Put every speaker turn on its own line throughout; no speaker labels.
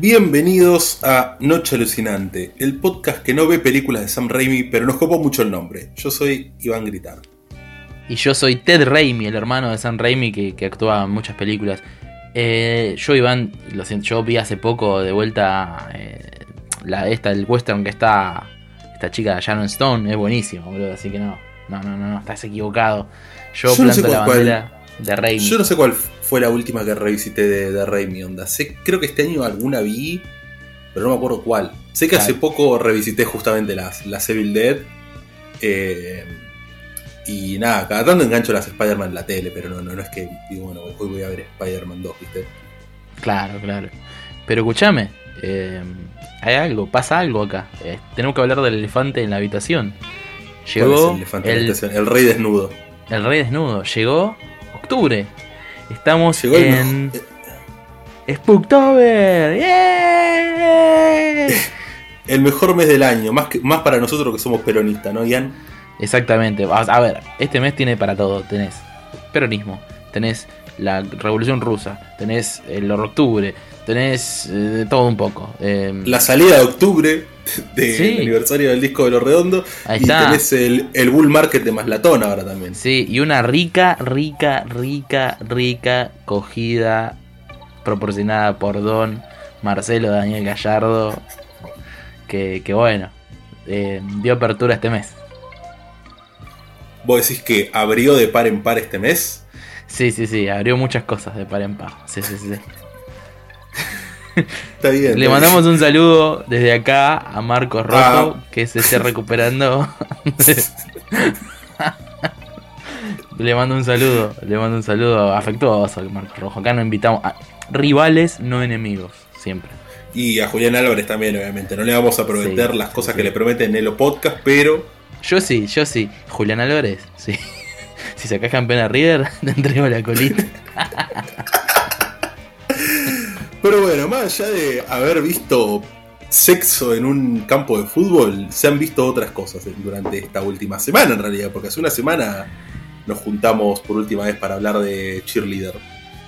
Bienvenidos a Noche Alucinante, el podcast que no ve películas de Sam Raimi, pero nos copó mucho el nombre. Yo soy Iván Gritar.
Y yo soy Ted Raimi, el hermano de Sam Raimi que, actúa en muchas películas. Eh, yo, Iván, lo siento, yo vi hace poco de vuelta eh, la, esta, el western que está esta chica Sharon Stone, es buenísimo, boludo, así que no, no, no, no, estás equivocado. Yo, planto la bandera de Raimi.
Yo no sé cuál fue la última que revisité de, de Raimi, onda. Sé, creo que este año alguna vi, pero no me acuerdo cuál. Sé que hace poco revisité justamente las, las Evil Dead. Eh, y nada, cada tanto engancho las Spider-Man en la tele, pero no, no, no es que digo, bueno, hoy voy a ver Spider-Man 2, ¿viste?
Claro, claro. Pero escúchame, eh, hay algo, pasa algo acá. Eh, tenemos que hablar del elefante en la habitación.
Llegó el, elefante en la habitación? el rey desnudo.
El rey desnudo. Llegó octubre. Estamos en el... Spooktober.
el mejor mes del año, más, que, más para nosotros que somos peronistas, ¿no, Ian?
Exactamente. A ver, este mes tiene para todo. Tenés peronismo, tenés la revolución rusa, tenés el octubre, tenés eh, todo un poco.
Em, la salida de octubre del aniversario del disco de Los Redondos. y tenés el, Bull Market de Maslatón ahora también.
Sí, y una rica, rica, rica, rica cogida proporcionada por Don Marcelo Daniel Gallardo. Que, bueno, eh, dio apertura este mes.
¿Vos decís que abrió de par en par este mes?
Sí, sí, sí, abrió muchas cosas de par en par. Sí, sí, sí.
Está bien.
Le mandamos un saludo desde acá a Marcos Rojo, ah. que se esté recuperando. le mando un saludo, le mando un saludo afectuoso a Marcos Rojo. Acá nos invitamos a rivales, no enemigos, siempre.
Y a Julián Álvarez también, obviamente. No le vamos a prometer las cosas que le prometen en el podcast, pero.
Yo sí, yo sí. Julián Álvarez, sí. si sacás campeón a River, te entrego la colita.
Pero bueno, más allá de haber visto sexo en un campo de fútbol, se han visto otras cosas durante esta última semana en realidad, porque hace una semana nos juntamos por última vez para hablar de cheerleader.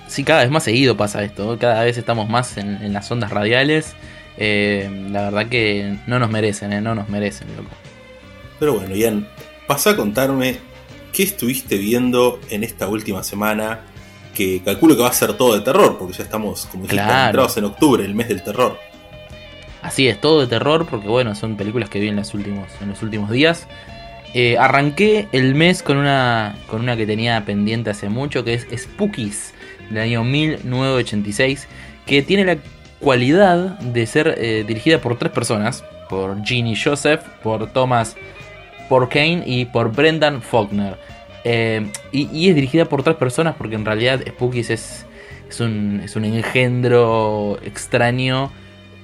Sí, cada vez más seguido pasa esto, cada vez estamos más en, las ondas radiales. Eh, la verdad que no nos merecen, eh, no nos merecen, loco.
Pero bueno, Ian, pasa a contarme qué estuviste viendo en esta última semana que calculo que va a ser todo de terror, porque ya estamos, como dijiste, entrados en octubre, el mes del terror.
Así es, todo de terror, porque bueno, son películas que vi en los últimos, en los últimos días. Eh, arranqué el mes con una, con una que tenía pendiente hace mucho, que es Spookies, del año 1986, que tiene la cualidad de ser eh, dirigida por tres personas, por Ginny Joseph, por Thomas Porkane y por Brendan Faulkner. Eh, y, es dirigida por tres personas porque en realidad Spookies es, un, engendro extraño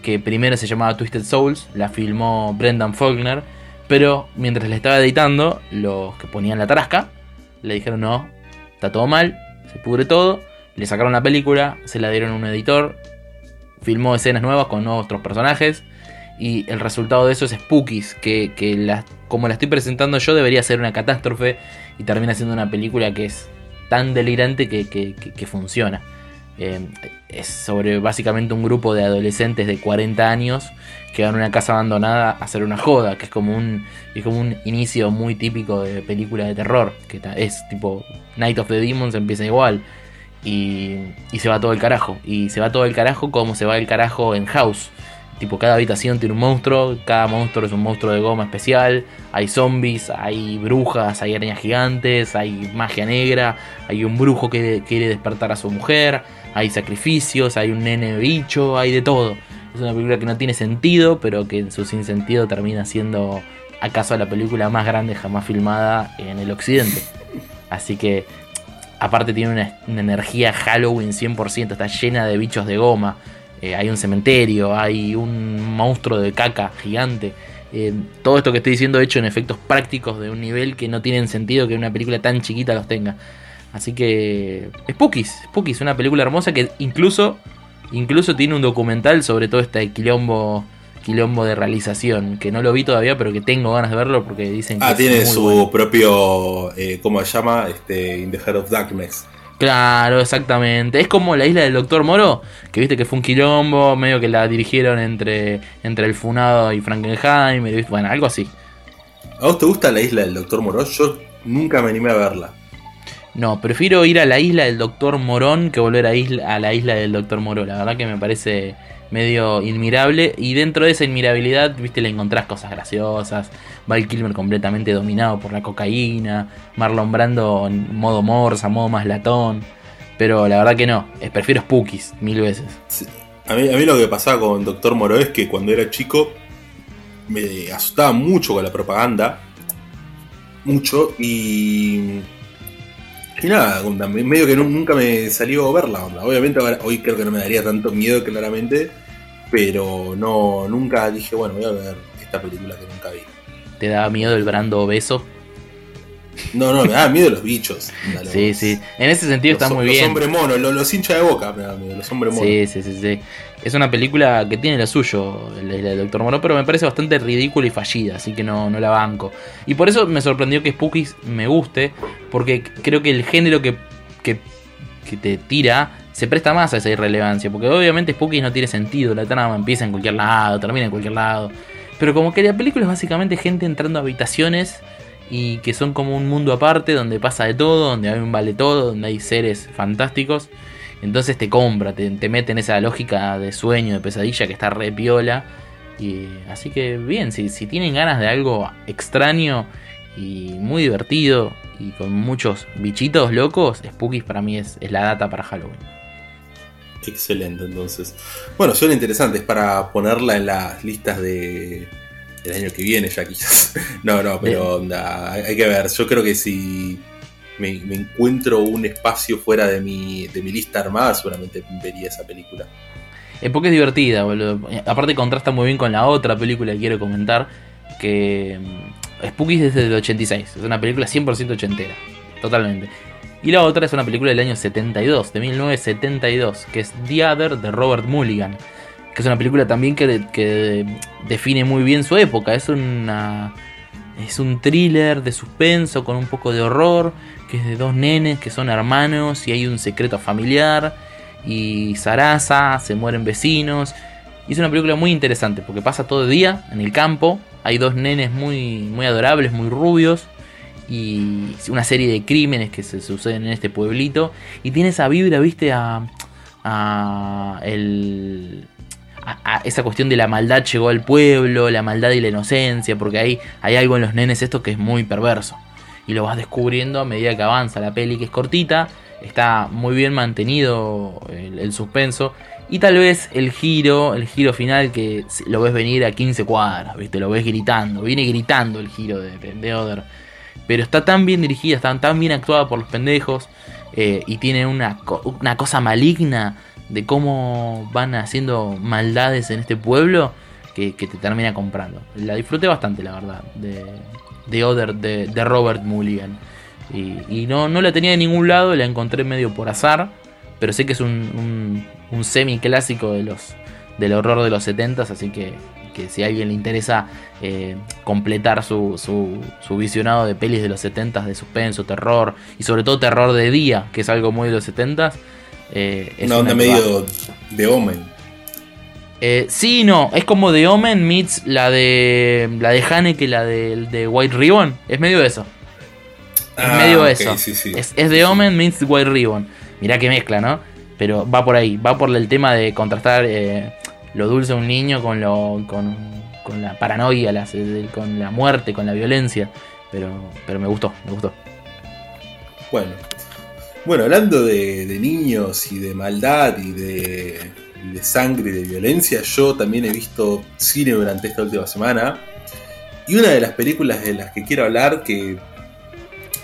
que primero se llamaba Twisted Souls, la filmó Brendan Faulkner, pero mientras la estaba editando, los que ponían la tarasca le dijeron no, está todo mal, se pudre todo, le sacaron la película, se la dieron a un editor, filmó escenas nuevas con otros personajes y el resultado de eso es Spookies, que como la estoy presentando yo debería ser una catástrofe y termina siendo una película que es tan delirante que, funciona. Eh, es sobre básicamente un grupo de adolescentes de 40 años que van a una casa abandonada a hacer una joda, que es como un, es como un inicio muy típico de película de terror, que es tipo Night of the Demons empieza igual. Y, y se va todo el carajo. Y se va todo el carajo como se va el carajo en House Tipo, cada habitación tiene un monstruo, cada monstruo es un monstruo de goma especial, hay zombies, hay brujas, hay arañas gigantes, hay magia negra, hay un brujo que quiere despertar a su mujer, hay sacrificios, hay un nene bicho, hay de todo. Es una película que no tiene sentido, pero que en su sinsentido termina siendo acaso la película más grande jamás filmada en el occidente. Así que, aparte tiene una, una energía Halloween 100%, está llena de bichos de goma eh, hay un cementerio, hay un monstruo de caca gigante. Eh, todo esto que estoy diciendo hecho en efectos prácticos de un nivel que no tienen sentido que una película tan chiquita los tenga. Así que Spookies, Spookies, una película hermosa que incluso, incluso tiene un documental sobre todo este quilombo, quilombo de realización, que no lo vi todavía, pero que tengo ganas de verlo porque dicen que...
Ah, tiene su propio, eh, ¿cómo se llama? Este, In the Heart of Darkness
Claro, exactamente. Es como la isla del Doctor Moro, que viste que fue un quilombo, medio que la dirigieron entre, entre el Funado y Frankenheim, bueno, algo así.
¿A vos te gusta la isla del Doctor Moro? Yo nunca me animé a verla.
No, prefiero ir a la isla del Doctor Morón que volver a, isla, a la isla del Doctor Moro. La verdad que me parece medio inmirable. Y dentro de esa inmirabilidad, viste, le encontrás cosas graciosas. Val Kilmer completamente dominado por la cocaína. Marlon Brando en modo morsa, modo más latón. Pero la verdad que no, prefiero Spookies mil veces.
A, mí, a mí lo que pasaba con Doctor Moro es que cuando era chico me asustaba mucho con la propaganda. Mucho. Y y nada, medio que nunca me salió a verla. Onda. Obviamente hoy creo que no me daría tanto miedo claramente, pero no nunca dije, bueno, voy a ver esta película que nunca vi.
¿Te daba miedo el brando obeso?
No, no, me daba miedo los bichos.
sí, sí. En ese sentido está muy bien.
Los hombres monos, los, hinchas de boca me miedo, los hombres monos.
Sí, sí, sí, sí. Es una película que tiene lo suyo, la del Doctor Moro, pero me parece bastante ridícula y fallida, así que no, no la banco. Y por eso me sorprendió que Spookies me guste, porque creo que el género que, que, que te tira se presta más a esa irrelevancia, porque obviamente Spookies no tiene sentido, la trama empieza en cualquier lado, termina en cualquier lado. Pero como que la película es básicamente gente entrando a habitaciones y que son como un mundo aparte donde pasa de todo, donde hay un vale todo, donde hay seres fantásticos. Entonces te compra, te, mete en esa lógica de sueño, de pesadilla que está re piola. Y, así que bien, si, si tienen ganas de algo extraño y muy divertido y con muchos bichitos locos, Spookies para mí es, es la data para Halloween.
Excelente, entonces. Bueno, suena interesante, es para ponerla en las listas de, el año que viene ya quizás. no, no, pero onda, hay que ver. Yo creo que si me, encuentro un espacio fuera de mi, de mi lista armada, seguramente vería esa película.
Es porque es divertida, boludo. Aparte contrasta muy bien con la otra película que quiero comentar, que mm, Spooky es desde el 86. Es una película 100% ochentera. Totalmente. Y la otra es una película del año 72, de 1972, que es The Other de Robert Mulligan que es una película también que, define muy bien su época. Es una es un thriller de suspenso con un poco de horror, que es de dos nenes que son hermanos y hay un secreto familiar y Sarasa, se mueren vecinos. Y es una película muy interesante porque pasa todo el día en el campo, hay dos nenes muy, muy adorables, muy rubios y una serie de crímenes que se suceden en este pueblito y tiene esa vibra, viste, a, a el esa cuestión de la maldad llegó al pueblo, la maldad y la inocencia, porque ahí hay algo en los nenes esto que es muy perverso. Y lo vas descubriendo a medida que avanza la peli, que es cortita, está muy bien mantenido el, suspenso. Y tal vez el giro, el giro final que lo ves venir a 15 cuadras, ¿viste? Lo ves gritando, viene gritando el giro de, de Other. Pero está tan bien dirigida, está tan bien actuada por los pendejos. Eh, y tiene una, una cosa maligna de cómo van haciendo maldades en este pueblo que, te termina comprando. La disfruté bastante, la verdad, de, de Other, de, Robert Mulligan. Y, no, no la tenía de ningún lado, la encontré medio por azar, pero sé que es un, un, semi clásico de los, del horror de los 70s, así que, que si a alguien le interesa eh, completar su, su, su, visionado de pelis de los 70s, de suspenso, terror, y sobre todo terror de día, que es algo muy de los 70s,
eh, es una onda medio de Omen.
Eh, sí, no, es como de Omen meets la de la de Haneke, la de, de White Ribbon. Es medio eso. Es ah, medio eso. Es, de Omen meets White Ribbon. Mirá que mezcla, ¿no? Pero va por ahí, va por el tema de contrastar eh, lo dulce de un niño con lo con, con la paranoia, con la muerte, con la violencia. Pero, pero me gustó, me gustó.
Bueno, bueno, hablando de, niños y de maldad y de, sangre y de violencia, yo también he visto cine durante esta última semana. Y una de las películas de las que quiero hablar, que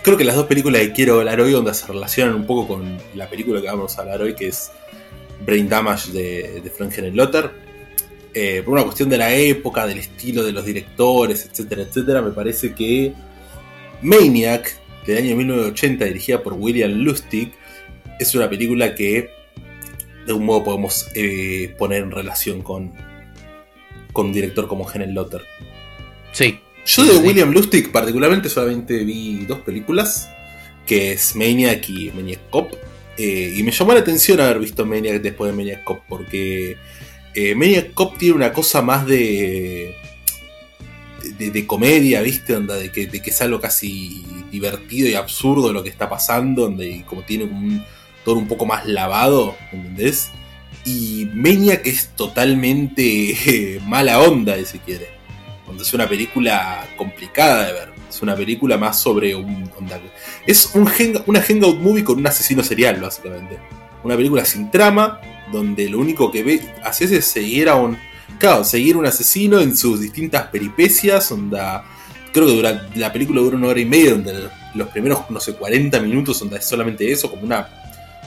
creo que las dos películas que quiero hablar hoy, donde se relacionan un poco con la película que vamos a hablar hoy, que es Brain Damage de, de Frank Lotter. Eh, por una cuestión de la época, del estilo de los directores, etcétera, etcétera, me parece que Maniac del año 1980 dirigida por William Lustig, es una película que de un modo podemos eh, poner en relación con, con un director como Helen Lotter.
Sí.
Yo de William Lustig particularmente solamente vi dos películas, que es Maniac y Maniac Cop. Eh, y me llamó la atención haber visto Maniac después de Maniac Cop, porque eh, Maniac Cop tiene una cosa más de. de, comedia, ¿viste? Onda, de, que, de que es algo casi divertido y absurdo lo que está pasando, donde como tiene un tono un poco más lavado, ¿entendés? Y Maniac es totalmente mala onda, si quiere. Cuando es una película complicada de ver. Es una película más sobre un. es un una hangout movie con un asesino serial, básicamente. Una película sin trama, donde lo único que ve, haces es seguir a un. Claro, seguir un asesino en sus distintas peripecias, onda. Creo que dura, la película dura una hora y media, donde los primeros, no sé, 40 minutos, donde es solamente eso, como una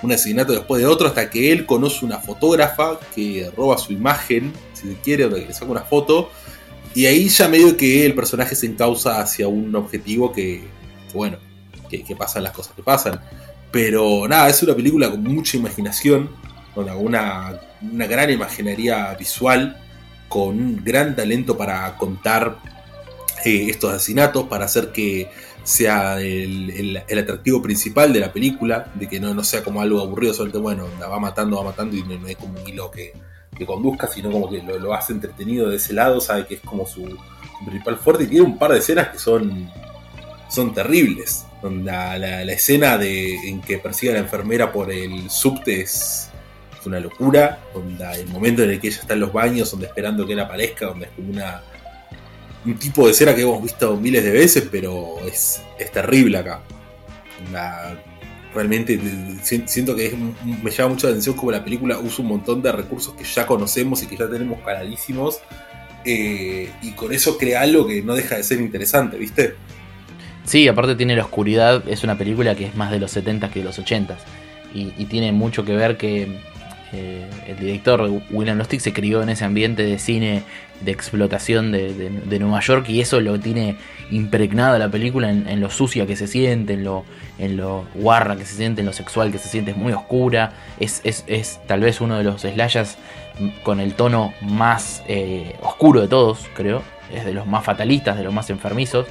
un asesinato después de otro, hasta que él conoce una fotógrafa que roba su imagen, si se quiere, o que le saca una foto. Y ahí ya medio que el personaje se encausa hacia un objetivo que, bueno, que, pasan las cosas que pasan. Pero nada, es una película con mucha imaginación, con una, una gran imaginaría visual, con un gran talento para contar eh, estos asesinatos, para hacer que sea el, atractivo principal de la película, de que no, no sea como algo aburrido, solamente bueno, la va matando, va matando y no, es como un hilo que, conduzca, sino como que lo, hace entretenido de ese lado, sabe que es como su, principal fuerte y tiene un par de escenas que son, son terribles. La, la, escena de, en que persigue a la enfermera por el subte es, una locura. el momento en el que ella está en los baños, donde esperando que él aparezca, donde es como una un tipo de escena que hemos visto miles de veces, pero es, terrible acá. realmente siento que me llama mucha atención como la película usa un montón de recursos que ya conocemos y que ya tenemos clarísimos. Eh, y con eso crea algo que no deja de ser interesante, ¿viste?
Sí, aparte tiene la oscuridad, es una película que es más de los 70 que de los 80 y, y tiene mucho que ver que eh, el director William Lustig se crió en ese ambiente de cine de explotación de, Nueva York y eso lo tiene impregnado la película en, lo sucia que se siente, en lo, en lo guarra que se siente, en lo sexual que se siente, es muy oscura, es, es, tal vez uno de los slashers con el tono más eh, oscuro de todos, creo, es de los más fatalistas, de los más enfermizos.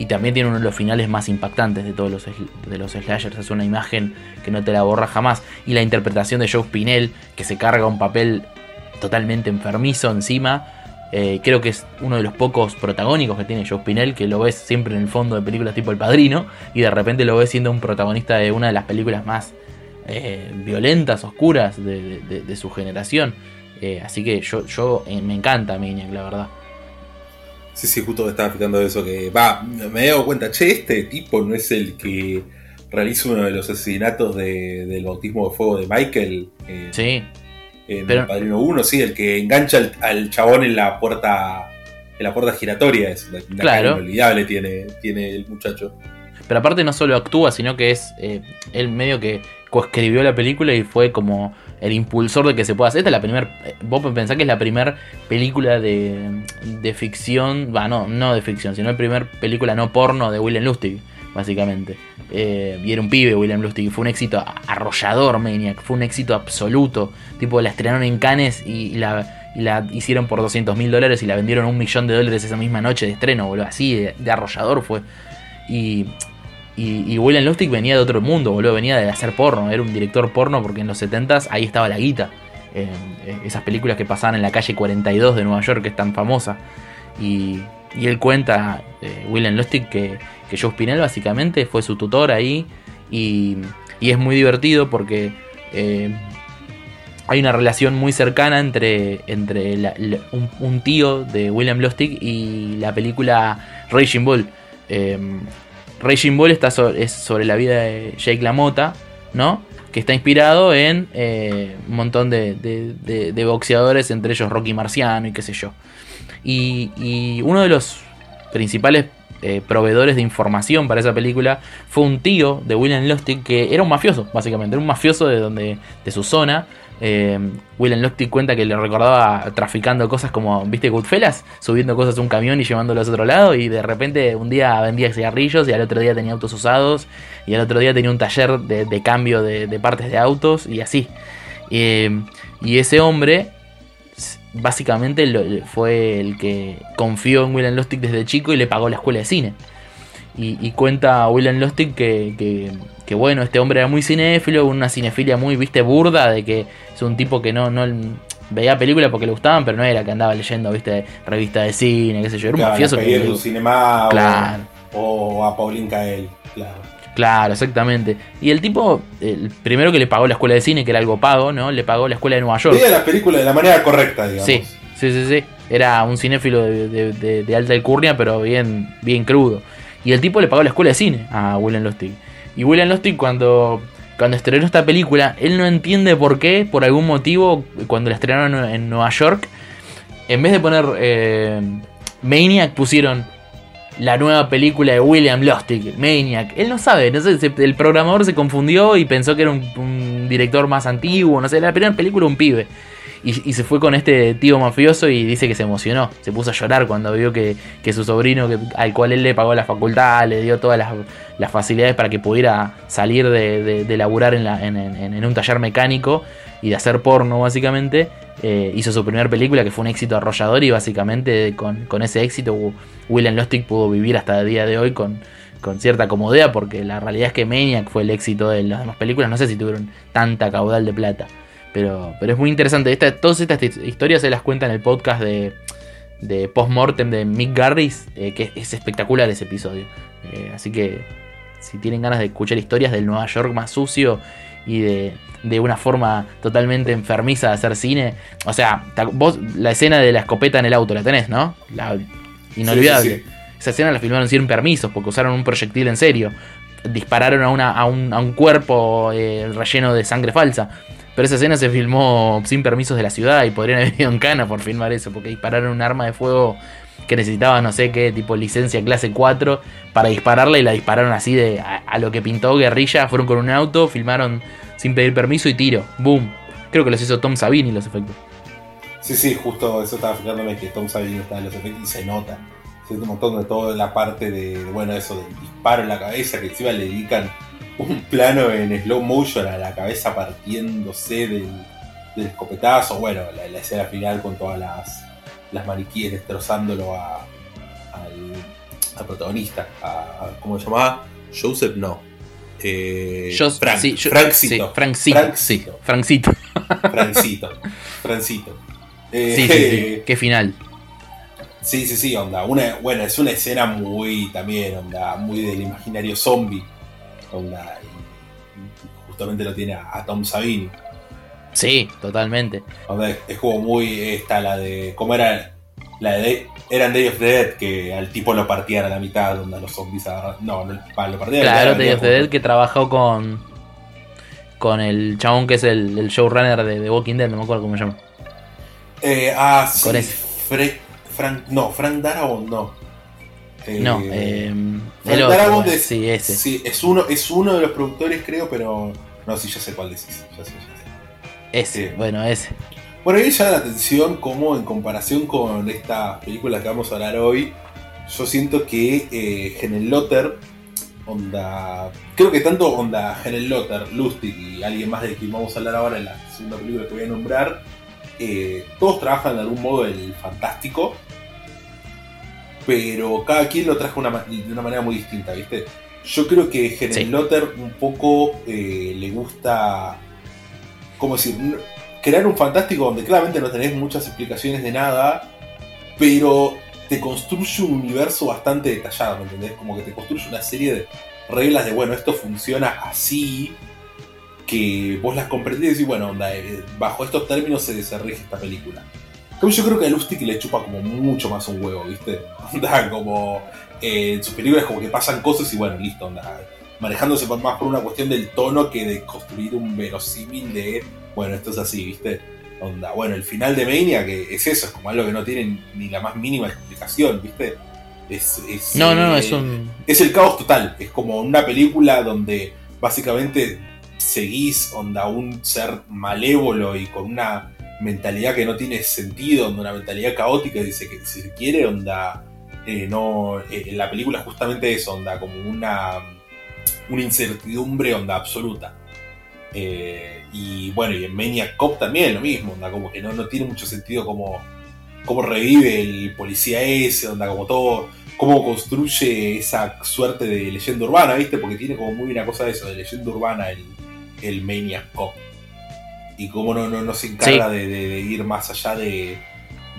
Y también tiene uno de los finales más impactantes de todos los, de los slashers. Es una imagen que no te la borra jamás. Y la interpretación de Joe Spinell, que se carga un papel totalmente enfermizo encima. Eh, creo que es uno de los pocos protagónicos que tiene Joe Spinell, que lo ves siempre en el fondo de películas tipo El Padrino, y de repente lo ves siendo un protagonista de una de las películas más eh, violentas, oscuras de, su generación. Eh, así que yo, yo me encanta Maniac, la verdad.
Sí, sí, justo me estaba fijando de eso que. Va, me he dado cuenta, che, este tipo no es el que realiza uno de los asesinatos del bautismo de fuego de Michael.
sí.
En el Padrino 1, sí, el que engancha al, chabón en la puerta. En la puerta giratoria. Es una,
claro.
inolvidable tiene, tiene el muchacho.
Pero aparte no solo actúa, sino que es eh, él medio que coescribió la película y fue como el impulsor de que se pueda hacer. Esta es la primera. Eh, vos pensás que es la primera película de, de ficción. Va, no, no de ficción, sino la primera película no porno de William Lustig, básicamente. Eh, y era un pibe William Lustig. Fue un éxito arrollador, Maniac. Fue un éxito absoluto. Tipo, la estrenaron en Cannes y, la, la, hicieron por 200 mil dólares y la vendieron un millón de dólares esa misma noche de estreno, boludo. Así de, de arrollador fue. Y y, William Lustig venía de otro mundo, boludo, venía de hacer porno, era un director porno porque en los 70s ahí estaba la guita. Eh, esas películas que pasaban en la calle 42 de Nueva York, que es tan famosa. Y, él cuenta, eh, William Lustig, que, que Joe Spinell básicamente fue su tutor ahí. Y, es muy divertido porque eh, hay una relación muy cercana entre, entre un, tío de William Lustig y la película Raging Bull. Raging Bull está es sobre la vida de Jake LaMotta, ¿no? Que está inspirado en eh, un montón de, boxeadores, entre ellos Rocky Marciano y qué sé yo. Y, uno de los principales eh, proveedores de información para esa película fue un tío de William Lustig que era un mafioso, básicamente, era un mafioso de, donde, de su zona eh, William Lochte cuenta que le recordaba traficando cosas como, ¿viste Goodfellas? Subiendo cosas a un camión y llevándolos a otro lado. Y de repente un día vendía cigarrillos y al otro día tenía autos usados. Y al otro día tenía un taller de, cambio de, partes de autos y así. Eh, y ese hombre básicamente fue el que confió en William Lustig desde chico y le pagó la escuela de cine. y, cuenta William Lustig que, que, bueno, este hombre era muy cinéfilo, una cinefilia muy, viste, burda, de que es un tipo que no, no veía películas porque le gustaban, pero no era que andaba leyendo, viste, revistas de cine, qué sé yo, era un mafioso
que... cinema claro. o, a Paulín Cael, claro.
Claro, exactamente. Y el tipo, el primero que le pagó la escuela de cine, que era algo pago, ¿no? Le pagó la escuela de Nueva York.
Veía las películas de la manera correcta, digamos.
Sí, sí, sí, sí. Era un cinéfilo de, alta alcurnia, pero bien, bien crudo. Y el tipo le pagó la escuela de cine a William Lustig. Y William Lustig cuando, cuando estrenó esta película, él no entiende por qué, por algún motivo, cuando la estrenaron en Nueva York, en vez de poner eh, Maniac pusieron la nueva película de William Lustig, Maniac. Él no sabe, no sé, el programador se confundió y pensó que era un, director más antiguo, no sé, la primera película un pibe. Y, se fue con este tío mafioso y dice que se emocionó, se puso a llorar cuando vio que, su sobrino, al cual él le pagó la facultad, le dio todas las, facilidades para que pudiera salir de, de, laburar en, en un taller mecánico y de hacer porno básicamente, eh, hizo su primera película que fue un éxito arrollador y básicamente con, ese éxito William Lustig pudo vivir hasta el día de hoy con, cierta comodidad porque la realidad es que Maniac fue el éxito de las demás películas, no sé si tuvieron tanta caudal de plata, pero, pero es muy interesante. todas estas historias se las cuenta en el podcast de, de Postmortem de Mick Garris, eh, que es espectacular ese episodio. Eh, así que si tienen ganas de escuchar historias del Nueva York más sucio y de, de una forma totalmente enfermiza de hacer cine. O sea, vos la escena de la escopeta en el auto la tenés, ¿no? La inolvidable. Esa escena la filmaron sin permisos porque usaron un proyectil en serio. Dispararon a, una, a, un, a un cuerpo eh, relleno de sangre falsa. Pero esa escena se filmó sin permisos de la ciudad y podrían haber ido en cana por filmar eso, porque dispararon un arma de fuego que necesitaba no sé qué, tipo licencia clase 4 para dispararla y la dispararon así de a, lo que pintó guerrilla. Fueron con un auto, filmaron sin pedir permiso y tiro. Boom. Creo que los hizo Tom Savini los efectos.
Sí, sí, justo eso estaba fijándome que Tom Savini está en los efectos y se nota. Se nota un montón de toda la parte de, bueno, eso del disparo en la cabeza, que encima le dedican un plano en slow motion a la cabeza partiéndose del, escopetazo. Bueno, la, escena final con todas las, las maniquíes destrozándolo a, al, protagonista. A, ¿Cómo se llamaba? Joseph, no. Eh, Frank, sí, Francito.
Francito. Francito. Francito.
Francito. Francito.
Eh, sí, sí, Qué final.
Sí, sí, sí, onda. Una, bueno, es una escena muy también, onda, muy del imaginario zombie. Justamente lo tiene a, Tom Savini.
Sí, totalmente.
Onda, es como muy esta, la de. ¿Cómo era? La de eran Day of the Dead que al tipo lo partían a la mitad, donde los zombies agarran. No, no lo partían
Claro, Day of the Dead que trabajó con. Con el chabón que es el, showrunner de, Walking Dead, no me acuerdo cómo se llama.
Eh, ah, sí. Con ese. Frank, no, Frank Darabont no.
Eh, no, eh,
Frank Darabont es, sí, ese. Sí, es uno, es uno de los productores, creo, pero. No, sí, ya sé cuál decís. Ya sé, ya sé.
Ese, eh, bueno, ese.
Bueno, ahí llama la atención como en comparación con esta película que vamos a hablar hoy, yo siento que eh, Lotter, onda, creo que tanto onda Helen Lotter, Lustig y alguien más de quien vamos a hablar ahora en la segunda película que voy a nombrar, todos trabajan de algún modo el fantástico, pero cada quien lo trajo de una manera muy distinta, ¿viste? Yo creo que Helen Lotter un poco eh, le gusta, ¿cómo decir? crear un fantástico donde claramente no tenés muchas explicaciones de nada, pero te construye un universo bastante detallado, ¿me entendés? Como que te construye una serie de reglas de, bueno, esto funciona así, que vos las comprendés y decís, bueno, onda, eh, bajo estos términos se, desarrolla esta película. Como yo creo que a Lustig le chupa como mucho más un huevo, ¿viste? Onda, como eh, en sus películas como que pasan cosas y bueno, listo, onda. Manejándose más por una cuestión del tono que de construir un verosímil de bueno, esto es así, ¿viste? Onda, bueno, el final de Mania, que es eso, es como algo que no tiene ni la más mínima explicación, ¿viste? Es,
no, no, es un...
Es el caos total, es como una película donde básicamente seguís, onda, un ser malévolo y con una mentalidad que no tiene sentido, onda, una mentalidad caótica, dice que si se quiere, onda, eh, no, eh, en la película justamente eso, onda, como una, una incertidumbre, onda, absoluta. Eh, y bueno, y en Maniac Cop también lo mismo, como que no, no tiene mucho sentido como cómo revive el policía ese, onda, como todo, cómo construye esa suerte de leyenda urbana, ¿viste? Porque tiene como muy una cosa de eso, de leyenda urbana el, el Maniac Cop. Y cómo no, no, no se encarga de, ir más allá de,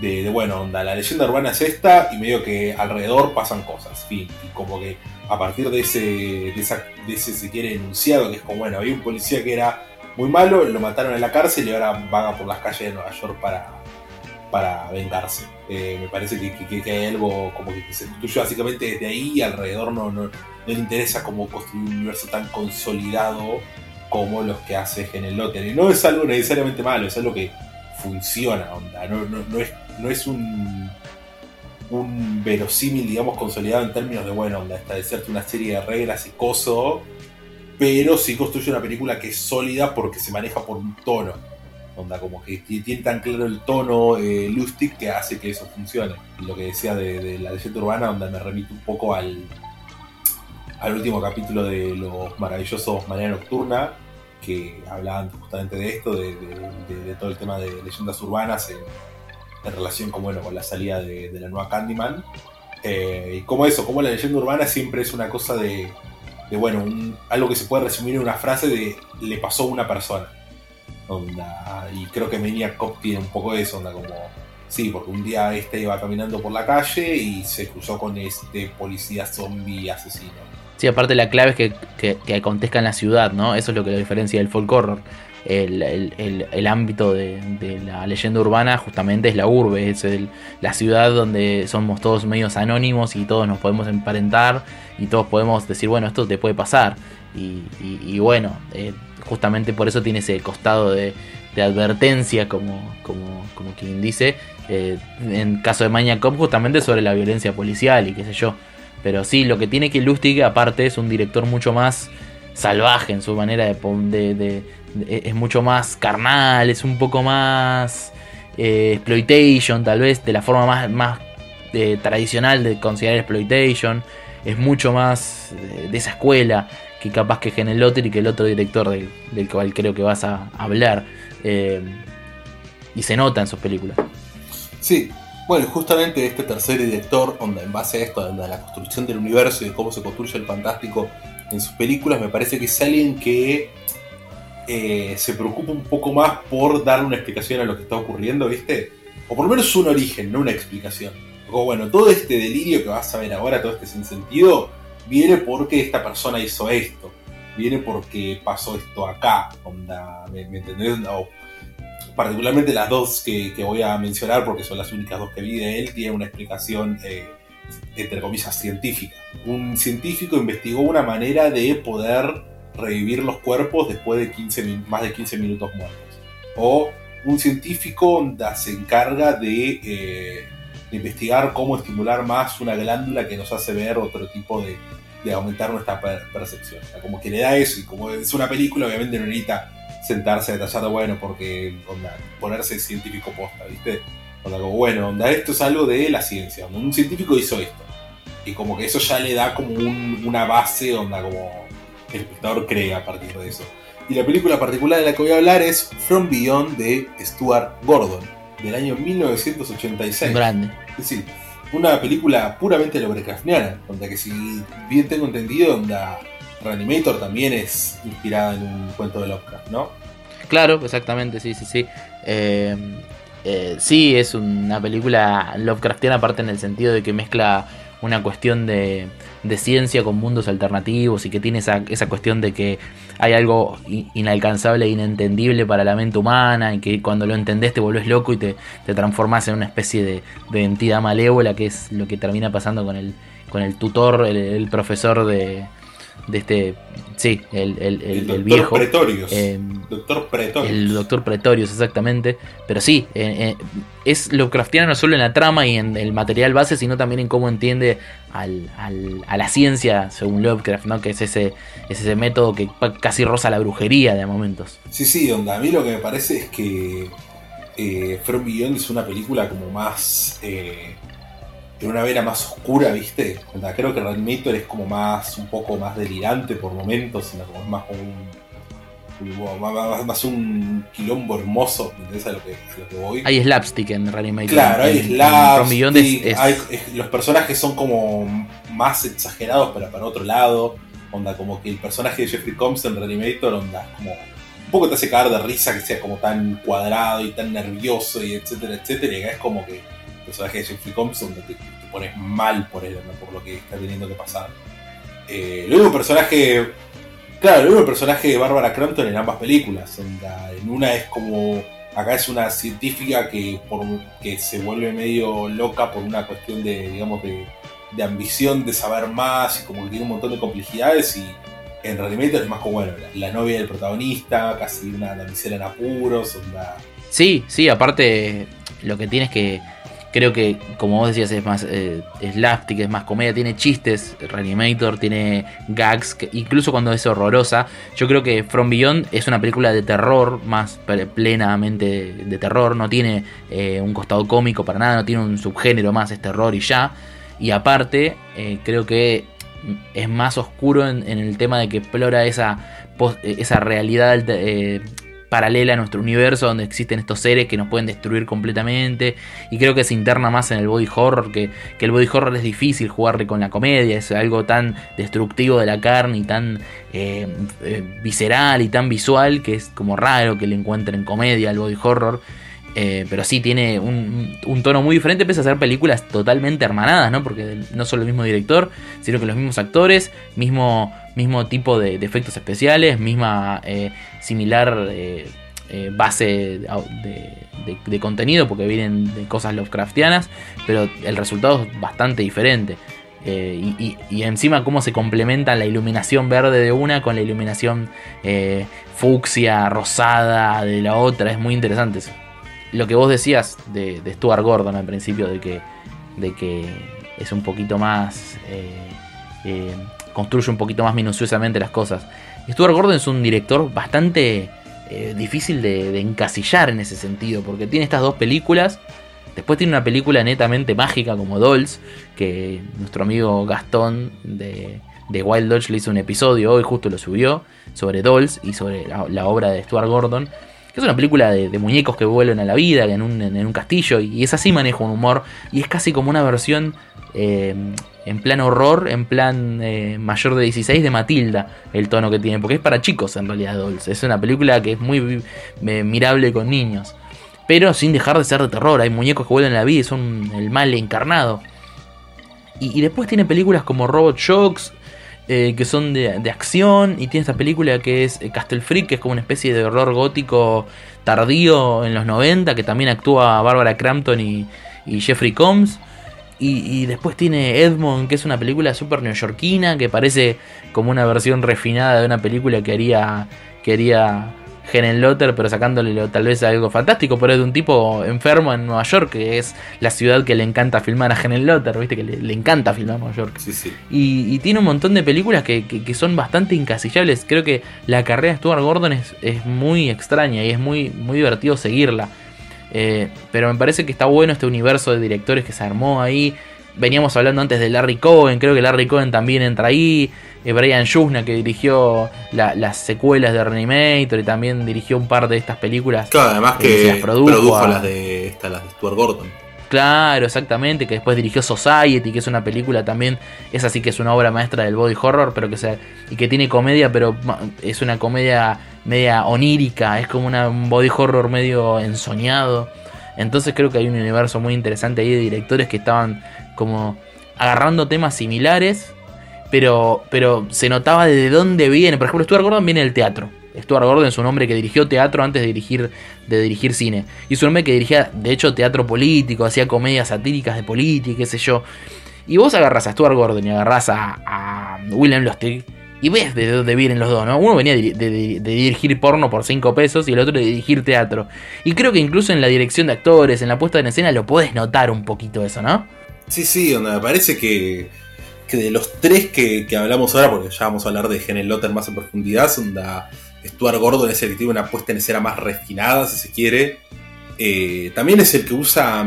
de, bueno, onda, la leyenda urbana es esta y medio que alrededor pasan cosas, fin. Y como que a partir de ese, de, esa, de ese, se quiere, enunciado, que es como, bueno, había un policía que era muy malo, lo mataron en la cárcel y ahora vaga por las calles de Nueva York para, para vengarse. Eh, me parece que, hay algo como que se construye básicamente desde ahí y alrededor no, no, le interesa como construir un universo tan consolidado como los que hace el Lotter. Y no es algo necesariamente malo, es algo que funciona, onda. No, no, es, no es un, un verosímil, digamos, consolidado en términos de, bueno, onda, establecerte una serie de reglas y coso, pero sí construye una película que es sólida porque se maneja por un tono. Onda, como que tiene tan claro el tono eh, Lustig que hace que eso funcione. Lo que decía de, la leyenda urbana, donde me remite un poco al, al último capítulo de Los maravillosos Manera Nocturna, que hablaban justamente de esto, de, todo el tema de leyendas urbanas en, relación con, bueno, con la salida de, la nueva Candyman. Eh, y como eso, como la leyenda urbana siempre es una cosa de, bueno, algo que se puede resumir en una frase de le pasó a una persona. Y creo que Maniac Cop tiene un poco de eso, onda como, sí, porque un día este iba caminando por la calle y se cruzó con este policía zombie asesino.
Sí, aparte la clave es que, acontezca en la ciudad, ¿no? Eso es lo que lo diferencia del folk horror. El, ámbito de, la leyenda urbana justamente es la urbe, es la ciudad donde somos todos medios anónimos y todos nos podemos emparentar y todos podemos decir, bueno, esto te puede pasar. Y, bueno, eh, justamente por eso tiene ese costado de, advertencia, como, como, como, quien dice, eh, en caso de Maniac justamente sobre la violencia policial y qué sé yo. Pero sí, lo que tiene que Lustig, aparte, es un director mucho más salvaje en su manera de. de, es mucho más carnal, es un poco más. Eh, exploitation, tal vez, de la forma más, más eh, tradicional de considerar exploitation. Es mucho más eh, de esa escuela que capaz que Genelotter y que el otro director del, cual creo que vas a hablar. y se nota en sus películas.
Sí, bueno, justamente este tercer director, onda, en base a esto, a la construcción del universo y de cómo se construye el fantástico en sus películas, me parece que es alguien que eh, se preocupa un poco más por darle una explicación a lo que está ocurriendo, ¿viste? O por lo menos un origen, no una explicación. O bueno, todo este delirio que vas a ver ahora, todo este sinsentido, viene porque esta persona hizo esto. Viene porque pasó esto acá, ¿me, entendés? Particularmente las dos que, voy a mencionar, porque son las únicas dos que vi de él, tienen una explicación, eh, entre comillas, científica. Un científico investigó una manera de poder revivir los cuerpos después de 15, más de 15 minutos muertos. O un científico se encarga de, eh, investigar cómo estimular más una glándula que nos hace ver otro tipo de, de aumentar nuestra percepción. como que le da eso, y como es una película, obviamente no necesita sentarse a detallar, bueno, porque onda, ponerse científico posta, ¿viste? Onda, como, bueno, onda, esto es algo de la ciencia, un científico hizo esto. Y como que eso ya le da como una base, onda, como el espectador cree a partir de eso. Y la película particular de la que voy a hablar es From Beyond de Stuart Gordon, del año 1986.
Grande.
Es decir, una película puramente Lovecraftiana, donde que si bien tengo entendido, onda Reanimator también es inspirada en un cuento de Lovecraft, ¿no?
Claro, exactamente, sí, sí, sí. Eh, eh, sí, es una película Lovecraftiana aparte en el sentido de que mezcla una cuestión de, ciencia con mundos alternativos y que tiene esa, esa cuestión de que hay algo inalcanzable e inentendible para la mente humana y que cuando lo entendés te volvés loco y te, te transformás en una especie de, de, entidad malévola que es lo que termina pasando con el, con el tutor, el profesor de, de este, sí, el, el, el, viejo.
Pretorius. Eh, doctor Pretorius.
El doctor Pretorius, exactamente. Pero sí, eh, eh, es Lovecraftiano no solo en la trama y en el material base, sino también en cómo entiende al, al, a la ciencia, según Lovecraft, ¿no? que es ese, es ese método que casi roza la brujería de momentos.
Sí, sí, onda. A mí lo que me parece es que eh, From Beyond es una película como más tiene una vena más oscura, ¿viste? Creo que Reanimator es como más, un poco más delirante por momentos, sino como es más como más, un quilombo hermoso, ¿me entiendes a lo que, lo que voy?
Hay slapstick en Reanimator.
Claro, hay slapstick, los personajes son como más exagerados pero para otro lado, onda como que el personaje de Jeffrey Combs en Reanimator, onda como un poco te hace caer de risa que sea como tan cuadrado y tan nervioso y etcétera, etcétera, y acá es como que personaje de Jeffrey Combs donde te, pones mal por él, por lo que está teniendo que pasar. Eh, el único personaje Claro, el personaje de Barbara Crampton en ambas películas. En, una es como. Acá es una científica que, que se vuelve medio loca por una cuestión de, digamos, de, ambición de saber más y como que tiene un montón de complejidades y en realidad es más como, bueno, la, novia del protagonista, casi una damisela en apuros.
Sí, sí, aparte lo que tienes que Creo que, como vos decías, es más eh, slapstick, es más comedia, tiene chistes, Reanimator, tiene gags, incluso cuando es horrorosa. Yo creo que From Beyond es una película de terror, más plenamente de terror, no tiene eh, un costado cómico para nada, no tiene un subgénero más, es terror y ya. Y aparte, eh, creo que es más oscuro en, el tema de que explora esa, esa realidad paralela a nuestro universo donde existen estos seres que nos pueden destruir completamente. Y creo que se interna más en el body horror que, el body horror es difícil jugarle con la comedia es algo tan destructivo de la carne y tan eh, eh, visceral y tan visual que es como raro que le encuentren comedia al body horror eh, pero sí tiene un, tono muy diferente, pese a ser películas totalmente hermanadas, ¿no? Porque no solo el mismo director, sino que los mismos actores, mismo, mismo tipo de, efectos especiales, misma eh, similar eh, base de, contenido, porque vienen de cosas Lovecraftianas, pero el resultado es bastante diferente. y, encima cómo se complementa la iluminación verde de una con la iluminación fucsia, rosada de la otra, es muy interesante lo que vos decías de, Stuart Gordon al principio, de que, de que es un poquito más. Eh, eh, construye un poquito más minuciosamente las cosas. Stuart Gordon es un director bastante eh, difícil de, encasillar en ese sentido, porque tiene estas dos películas. Después tiene una película netamente mágica como Dolls, que nuestro amigo Gastón de, Wild Dodge le hizo un episodio, hoy justo lo subió, sobre Dolls y sobre la obra de Stuart Gordon que es una película de, muñecos que vuelven a la vida en un, en, un castillo, y es así maneja un humor, y es casi como una versión eh, en plan horror, en plan eh, mayor de 16 de Matilda, el tono que tiene, porque es para chicos en realidad Dolls, es una película que es muy eh, mirable con niños, pero sin dejar de ser de terror, hay muñecos que vuelven a la vida y son el mal encarnado. Y, y después tiene películas como Robot Shocks, eh, que son de, acción. Y tiene esta película que es eh, Castle Freak, que es como una especie de horror gótico tardío en los 90, que también actúa Barbara Crampton y, Jeffrey Combs. Y, después tiene Edmond, que es una película súper neoyorquina, que parece como una versión refinada de una película que haría, que haría Lotter, pero sacándole tal vez algo fantástico, pero es de un tipo enfermo en Nueva York, que es la ciudad que le encanta filmar a Lotter, viste que le, encanta filmar Nueva York.
Sí, sí.
Y, tiene un montón de películas que, son bastante incasillables. Creo que la carrera de Stuart Gordon es, muy extraña y es muy, muy divertido seguirla. Eh, pero me parece que está bueno este universo de directores que se armó ahí. Veníamos hablando antes de Larry Cohen, creo que Larry Cohen también entra ahí. Eh, Brian Yuzna que dirigió las secuelas de Reanimator y también dirigió un par de estas películas.
Claro, además que, produjo, las, de, esta, las de Stuart Gordon.
Claro, exactamente, que después dirigió Society, que es una película también, esa sí que es una obra maestra del body horror, pero que se, y que tiene comedia, pero es una comedia media onírica, es como una, un body horror medio ensoñado. Entonces creo que hay un universo muy interesante ahí de directores que estaban como agarrando temas similares pero, pero se notaba de dónde viene. Por ejemplo, Stuart Gordon viene del teatro. Stuart Gordon es un hombre que dirigió teatro antes de dirigir, de dirigir cine. Y es un hombre que dirigía, de hecho, teatro político, hacía comedias satíricas de política, qué sé yo. Y vos agarras a Stuart Gordon y agarras a, William Lustig y ves de dónde vienen los dos, ¿no? Uno venía de, dirigir porno por 5 pesos y el otro de dirigir teatro. Y creo que incluso en la dirección de actores, en la puesta en escena, lo puedes notar un poquito eso, ¿no?
Sí, sí, donde me parece que de los tres que, hablamos ahora, porque ya vamos a hablar de Helen Lotter más en profundidad, son Stuart Gordon es el que tiene una puesta en escena más refinada, si se quiere. Eh, también es el que usa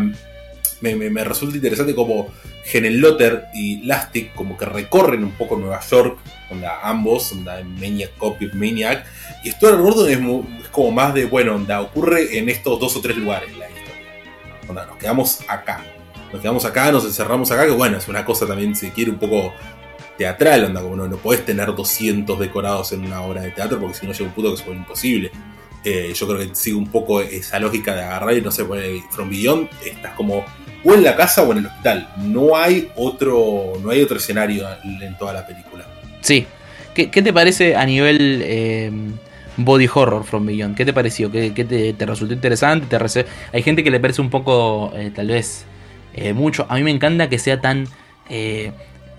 me, me, resulta interesante como Lotter y Lastic como que recorren un poco Nueva York, onda, ambos, onda, Maniac Copy Maniac, y Stuart Gordon es, es, como más de, bueno, onda, ocurre en estos dos o tres lugares la historia. Onda, nos quedamos acá. Nos quedamos acá, nos encerramos acá, que bueno, es una cosa también, si quiere, un poco teatral, onda, como no, no podés tener 200 decorados en una obra de teatro porque si no llega un punto que se vuelve imposible. Eh, yo creo que sigue un poco esa lógica de agarrar y no sé, From Beyond estás como o en la casa o en el hospital. No hay otro, no hay otro escenario en toda la película.
Sí. ¿Qué, te parece a nivel eh, body horror From Beyond? ¿Qué te pareció? ¿Qué, te, resultó interesante? ¿Te Hay gente que le parece un poco, eh, tal vez, mucho. A mí me encanta que sea tan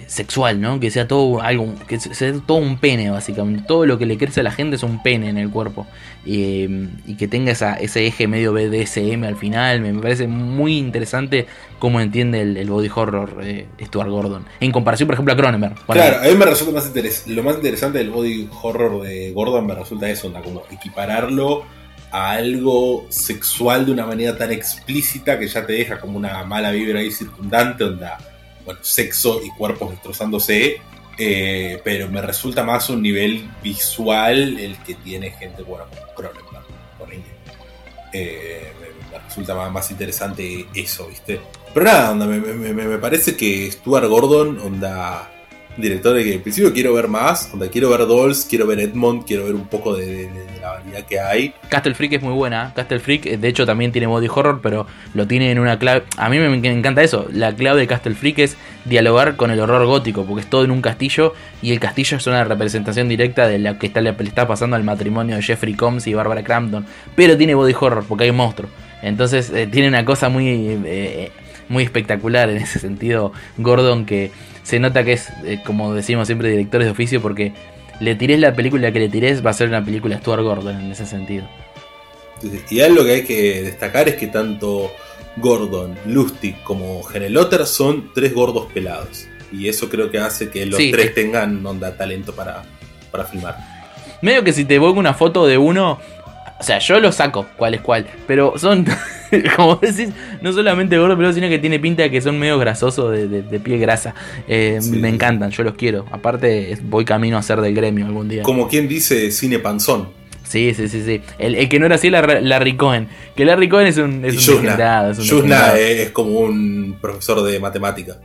sexual, ¿no? Que sea todo algo, que sea todo un pene, básicamente. Todo lo que le crece a la gente es un pene en el cuerpo. y que tenga esa, ese eje medio BDSM al final. Me, parece muy interesante cómo entiende el, body horror eh, Stuart Gordon. En comparación, por ejemplo, a Cronenberg.
Claro, a mí me resulta más. Lo más interesante del body horror de Gordon me resulta eso, como equipararlo a algo sexual de una manera tan explícita que ya te deja como una mala vibra ahí circundante, onda bueno, sexo y cuerpos destrozándose, eh, pero me resulta más un nivel visual el que tiene gente, bueno, como Cronenberg, por eh, me, resulta más, interesante eso, ¿viste? Pero nada, onda, me, me, parece que Stuart Gordon, onda, director de que en principio quiero ver más, donde quiero ver Dolls, quiero ver Edmond, quiero ver un poco de, la variedad que hay.
Castle Freak es muy buena, Castle Freak eh, de hecho también tiene body horror, pero lo tiene en una clave, a mí me, encanta eso, la clave de Castle Freak es dialogar con el horror gótico, porque es todo en un castillo y el castillo es una representación directa de lo que está, le está pasando al matrimonio de Jeffrey Combs y Barbara Crampton, pero tiene body horror porque hay un monstruo. Entonces eh, tiene una cosa muy, eh, muy espectacular en ese sentido, Gordon, que se nota que es, eh, como decimos siempre, directores de oficio, porque le tirés la película que le tirés, va a ser una película Stuart Gordon en ese sentido.
Y algo que hay que destacar es que tanto Gordon, Lustig como Genelotter son tres gordos pelados. Y eso creo que hace que los tres tengan onda talento para, para filmar.
Medio que si te pongo una foto de uno, o sea, yo lo saco, cuál es cuál. Pero son, como decís, no solamente gordo, pero sino que tiene pinta de que son medio grasosos de, de, pie grasa. Eh, me encantan, yo los quiero. Aparte, voy camino a ser del gremio algún día.
Como quien dice cine panzón.
Sí, sí, sí, sí. El, que no era así Larry Cohen. Que Larry Cohen es un, es un
es, como un profesor de matemática.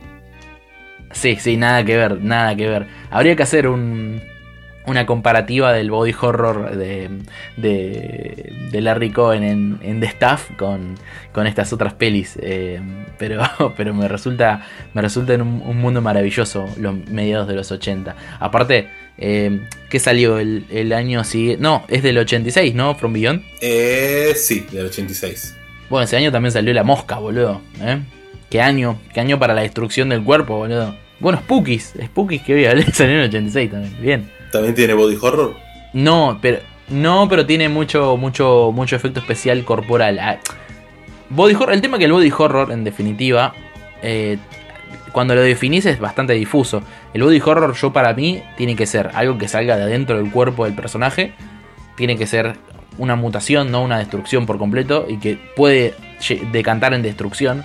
Sí, sí, nada que ver, nada que ver. Habría que hacer un, una comparativa del body horror de, de, Larry Cohen en, en, The Staff con, con estas otras pelis. Eh, pero, pero me resulta, me resulta en un, mundo maravilloso los mediados de los 80. Aparte, eh, ¿qué salió el, el año siguiente? No, es del 86, ¿no? From Beyond.
Eh, sí, del 86.
Bueno, ese año también salió La Mosca, boludo. ¿eh? ¿Qué año? ¿Qué año para la destrucción del cuerpo, boludo? Bueno, Spookies. Spookies que había salió en el 86 también. Bien.
¿También tiene body horror?
No, pero no, pero tiene mucho, mucho, mucho efecto especial corporal. Ah, body horror, el tema que el body horror, en definitiva, eh, cuando lo definís es bastante difuso. El body horror, yo para mí, tiene que ser algo que salga de adentro del cuerpo del personaje. Tiene que ser una mutación, no una destrucción por completo. Y que puede decantar en destrucción.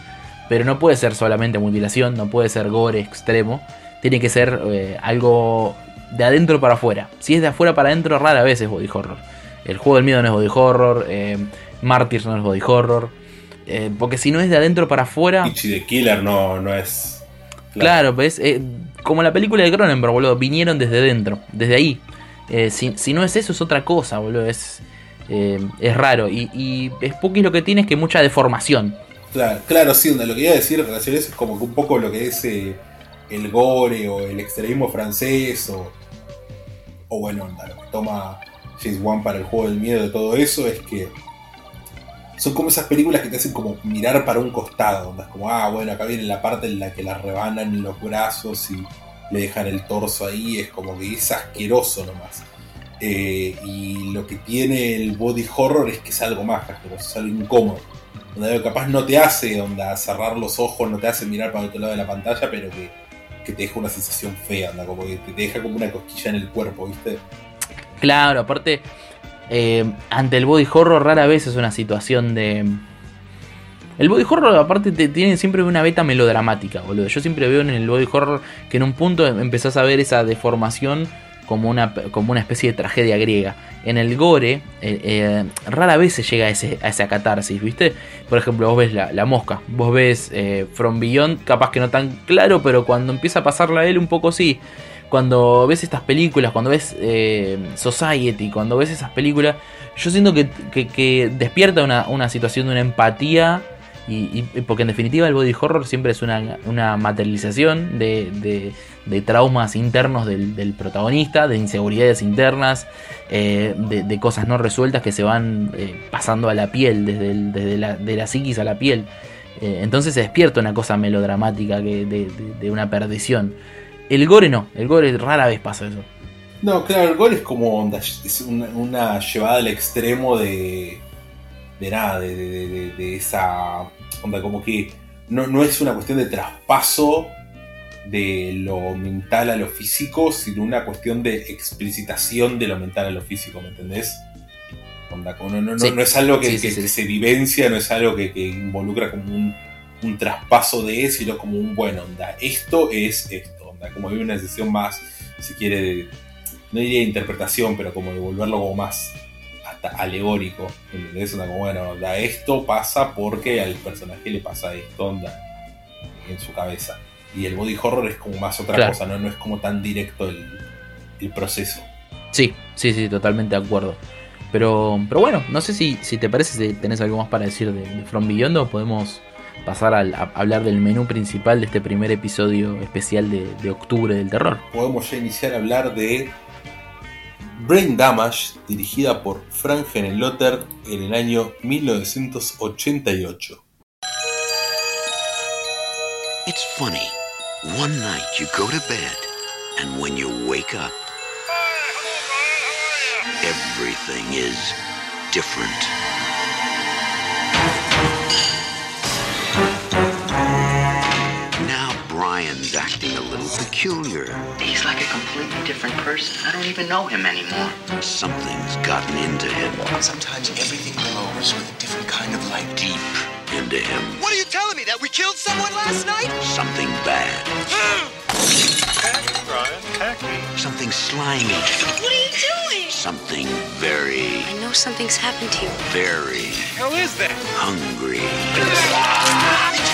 Pero no puede ser solamente mutilación, no puede ser gore extremo. Tiene que ser eh, algo de adentro para afuera. Si es de afuera para adentro, rara vez es body horror. El juego del miedo no es body horror, eh, Martyrs no es body horror. Eh, porque si no es de adentro para afuera.
Y de Killer no, no es.
Claro, ves. Eh, como la película de Cronenberg, boludo. Vinieron desde dentro, desde ahí. Eh, si, no es eso, es otra cosa, boludo. Es, es raro. Y, y Spooky lo que tiene es que mucha deformación.
Claro, claro, sí, lo que iba a decir en relación a eso es como que un poco lo que es el gore o el extremismo francés o, o bueno, lo que toma James Wan para el juego del miedo de todo eso es que son como esas películas que te hacen como mirar para un costado, donde es como, ah, bueno, acá viene la parte en la que la rebanan los brazos y le dejan el torso ahí, es como que es asqueroso nomás. Eh, y lo que tiene el body horror es que es algo más asqueroso, es algo incómodo. Donde capaz no te hace onda, cerrar los ojos, no te hace mirar para otro lado de la pantalla, pero que que te deja una sensación fea, anda, como que te deja como una cosquilla en el cuerpo, ¿viste?
Claro, aparte, eh, ante el body horror rara vez es una situación de... El body horror, aparte, te, tiene siempre una beta melodramática, boludo. Yo siempre veo en el body horror que en un punto empezás a ver esa deformación como una, como una especie de tragedia griega. En el gore, eh, eh, rara vez se llega a, ese, a esa catarsis, ¿viste? Por ejemplo, vos ves la, mosca, vos ves eh, From Beyond, capaz que no tan claro, pero cuando empieza a pasarla a él un poco sí. Cuando ves estas películas, cuando ves Society, cuando ves esas películas, yo siento que, despierta una, situación de una empatía y, porque en definitiva el body horror siempre es una, materialización de, de traumas internos del, protagonista, de inseguridades internas, eh, de, cosas no resueltas que se van eh, pasando a la piel, desde, desde la, de la psiquis a la piel. Eh, entonces se despierta una cosa melodramática que de, una perdición. El gore no, el gore rara vez pasa eso.
No, claro, el gore es como es una, llevada al extremo de, de nada, de, esa onda, como que no, no es una cuestión de traspaso de lo mental a lo físico, sino una cuestión de explicitación de lo mental a lo físico, ¿me entendés? no, es algo que, se vivencia, no es algo que, involucra como un, traspaso de eso, sino como un, bueno, onda, esto es esto, onda, como hay una decisión más, si quiere, no diría interpretación, pero como de volverlo como más hasta alegórico, ¿entendés? Onda, como, bueno, onda, esto pasa porque al personaje le pasa esto, onda, en su cabeza. Y el body horror es como más otra cosa, ¿no? No es como tan directo el, proceso.
Sí, sí, sí, totalmente de acuerdo. Pero, pero bueno, no sé si, si te parece si tenés algo más para decir de, From Beyond o podemos pasar a, hablar del menú principal de este primer episodio especial de, de octubre del terror.
Podemos ya iniciar a hablar de Brain Damage, dirigida por Frank Henenlotter en el año 1988. It's funny. One night you go to bed, and when you wake up, everything is different. Brian's acting a little peculiar. He's like a completely different person. I don't even know him anymore. Something's gotten into him. Sometimes everything glows with a different kind of light. Deep into him. What are you telling me? That we killed someone last night? Something bad. Khaki, Brian, khaki. Something slimy. What are you doing? Something very. I know something's happened to you. Very. How is that? Hungry. Ah!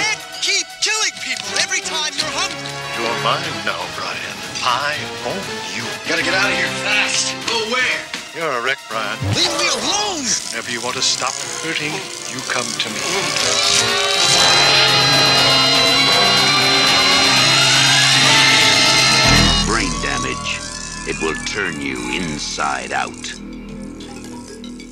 Every time you're hungry. You're mine now, Brian. I own you. Gotta get out of here fast. Go where? You're a wreck, Brian. Leave me alone! Whenever you want to stop hurting, you come to me. Brain damage. It will turn you inside out.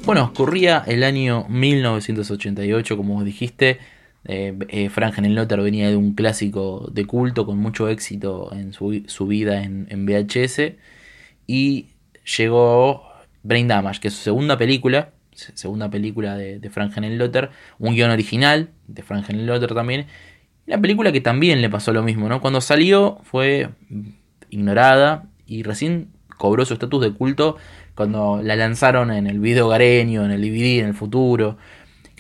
Bueno, ocurría el año 1988, como dijiste. Eh, eh, Frank venía de un clásico de culto con mucho éxito en su, vida en, VHS. Y llegó Brain Damage, que es su segunda película, segunda película de, de Frank un guion original de Frank también. Una película que también le pasó lo mismo, ¿no? Cuando salió fue ignorada y recién cobró su estatus de culto cuando la lanzaron en el video gareño, en el DVD, en el futuro.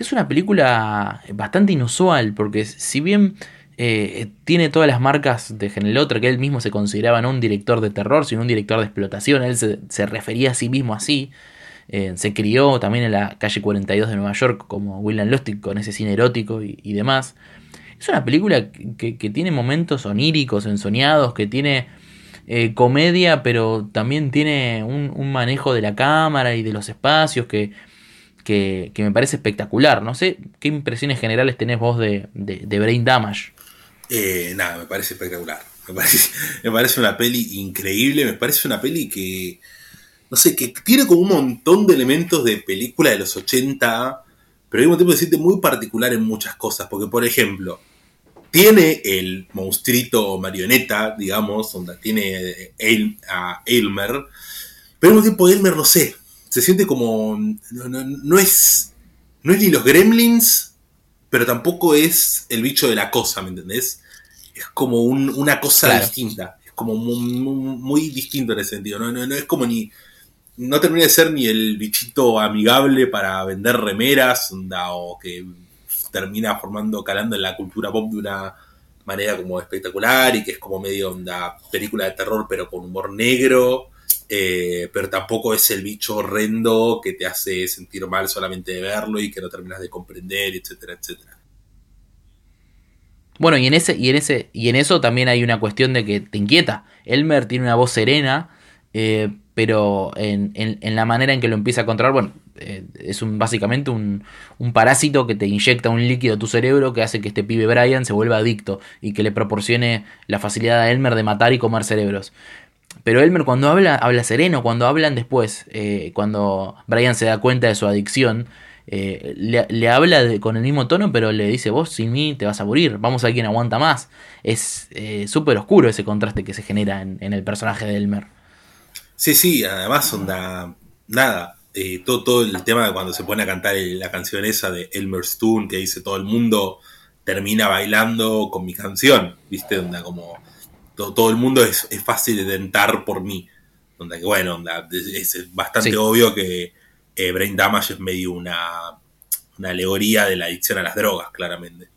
Es una película bastante inusual, porque si bien eh, tiene todas las marcas de Genelotter, que él mismo se consideraba no un director de terror, sino un director de explotación, él se, refería a sí mismo así. Eh, se crió también en la calle 42 de Nueva York como William Lustig con ese cine erótico y, demás. Es una película que, tiene momentos oníricos, ensoñados, que tiene eh, comedia, pero también tiene un, manejo de la cámara y de los espacios que, que, me parece espectacular. No sé qué impresiones generales tenés vos de, de Brain Damage.
Eh, nada, me parece espectacular. Me parece, una peli increíble. Me parece una peli que. No sé, que tiene como un montón de elementos de película de los 80, pero al mismo tiempo se siente muy particular en muchas cosas. Porque, por ejemplo, tiene el monstruito marioneta, digamos, donde tiene a Elmer, pero al mismo tiempo Elmer, no sé, se siente como. no es. No es ni los gremlins pero tampoco es el bicho de la cosa, ¿me entendés? Es como una cosa distinta, es como muy, distinto en ese sentido, ¿no? No, es como ni... No termina de ser ni el bichito amigable para vender remeras, o que termina formando, calando en la cultura pop de una manera como espectacular y que es como medio onda película de terror pero con humor negro, eh, pero tampoco es el bicho horrendo que te hace sentir mal solamente de verlo y que no terminas de comprender, etcétera, etcétera.
Bueno, y en ese, y en ese, y en eso también hay una cuestión de que te inquieta. Elmer tiene una voz serena, eh, pero en, la manera en que lo empieza a controlar, bueno, eh, es un, básicamente un, parásito que te inyecta un líquido a tu cerebro que hace que este pibe Brian se vuelva adicto y que le proporcione la facilidad a Elmer de matar y comer cerebros. Pero Elmer cuando habla, habla sereno, cuando hablan después, eh, cuando Brian se da cuenta de su adicción, eh, le, habla con el mismo tono, pero le dice, vos sin mí te vas a morir, vamos a ver quién aguanta más. Es eh, súper oscuro ese contraste que se genera en, el personaje de Elmer.
Sí, sí, además onda, nada, eh, todo, todo el tema de cuando se pone a cantar la canción esa de Elmer Stone, que dice todo el mundo termina bailando con mi canción, ¿viste? Onda como todo, el mundo es, fácil de tentar por mí. Que bueno, onda, es, bastante obvio que eh, Brain Damage es medio una, una alegoría de la adicción a las drogas, claramente.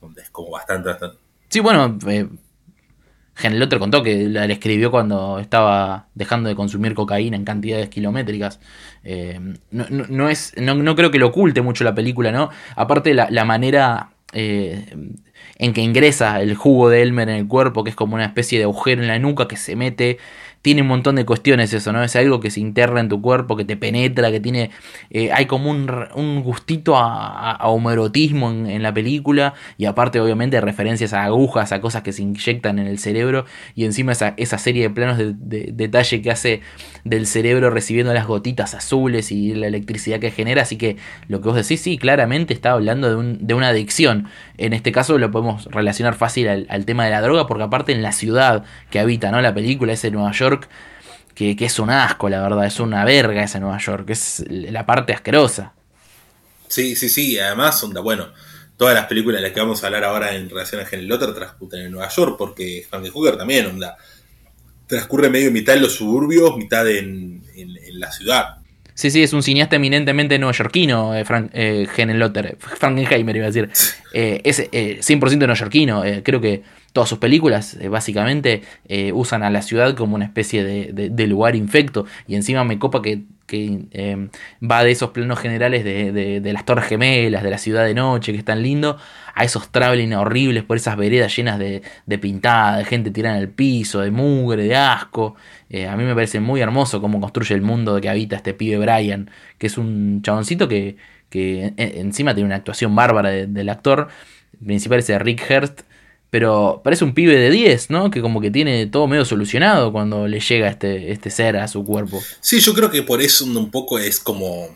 Donde es como bastante,
Sí, bueno, eh, Genelotter contó que la, escribió cuando estaba dejando de consumir cocaína en cantidades kilométricas. Eh, no, es, no, creo que lo oculte mucho la película, ¿no? Aparte la, la manera eh, en que ingresa el jugo de Elmer en el cuerpo, que es como una especie de agujero en la nuca que se mete tiene un montón de cuestiones eso, ¿no? Es algo que se interna en tu cuerpo, que te penetra, que tiene... Eh, hay como un, gustito a, a homoerotismo en, la película y aparte obviamente referencias a agujas, a cosas que se inyectan en el cerebro y encima esa, esa serie de planos de, detalle que hace del cerebro recibiendo las gotitas azules y la electricidad que genera, así que lo que vos decís, sí, claramente está hablando de, de una adicción. En este caso lo podemos relacionar fácil al, al tema de la droga porque aparte en la ciudad que habita, ¿no? La película es en Nueva York, que, es un asco, la verdad, es una verga ese Nueva York, es la parte asquerosa.
Sí, sí, sí, además, onda, bueno, todas las películas de las que vamos a hablar ahora en relación a Henry Lotter transcurren en Nueva York, porque Frank Hooker también, onda, transcurre medio mitad en los suburbios, mitad en, la ciudad.
Sí, sí, es un cineasta eminentemente neoyorquino, eh, Frank, eh, Lotter, Frankenheimer iba a decir. Eh, es 100% eh, neoyorquino, creo que todas sus películas eh, básicamente eh, usan a la ciudad como una especie de, lugar infecto y encima me copa que, em, va de esos planos generales de, las torres gemelas, de la ciudad de noche, que es tan lindo, a esos traveling horribles por esas veredas llenas de, pintada, de gente tirada en el piso, de mugre, de asco. Eh, a mí me parece muy hermoso cómo construye el mundo que habita este pibe Brian, que es un chaboncito que, encima tiene una actuación bárbara del actor principal, es Rick Hurst pero parece un pibe de 10, ¿no? Que como que tiene todo medio solucionado cuando le llega este, este ser a su cuerpo.
Sí, yo creo que por eso un poco es como.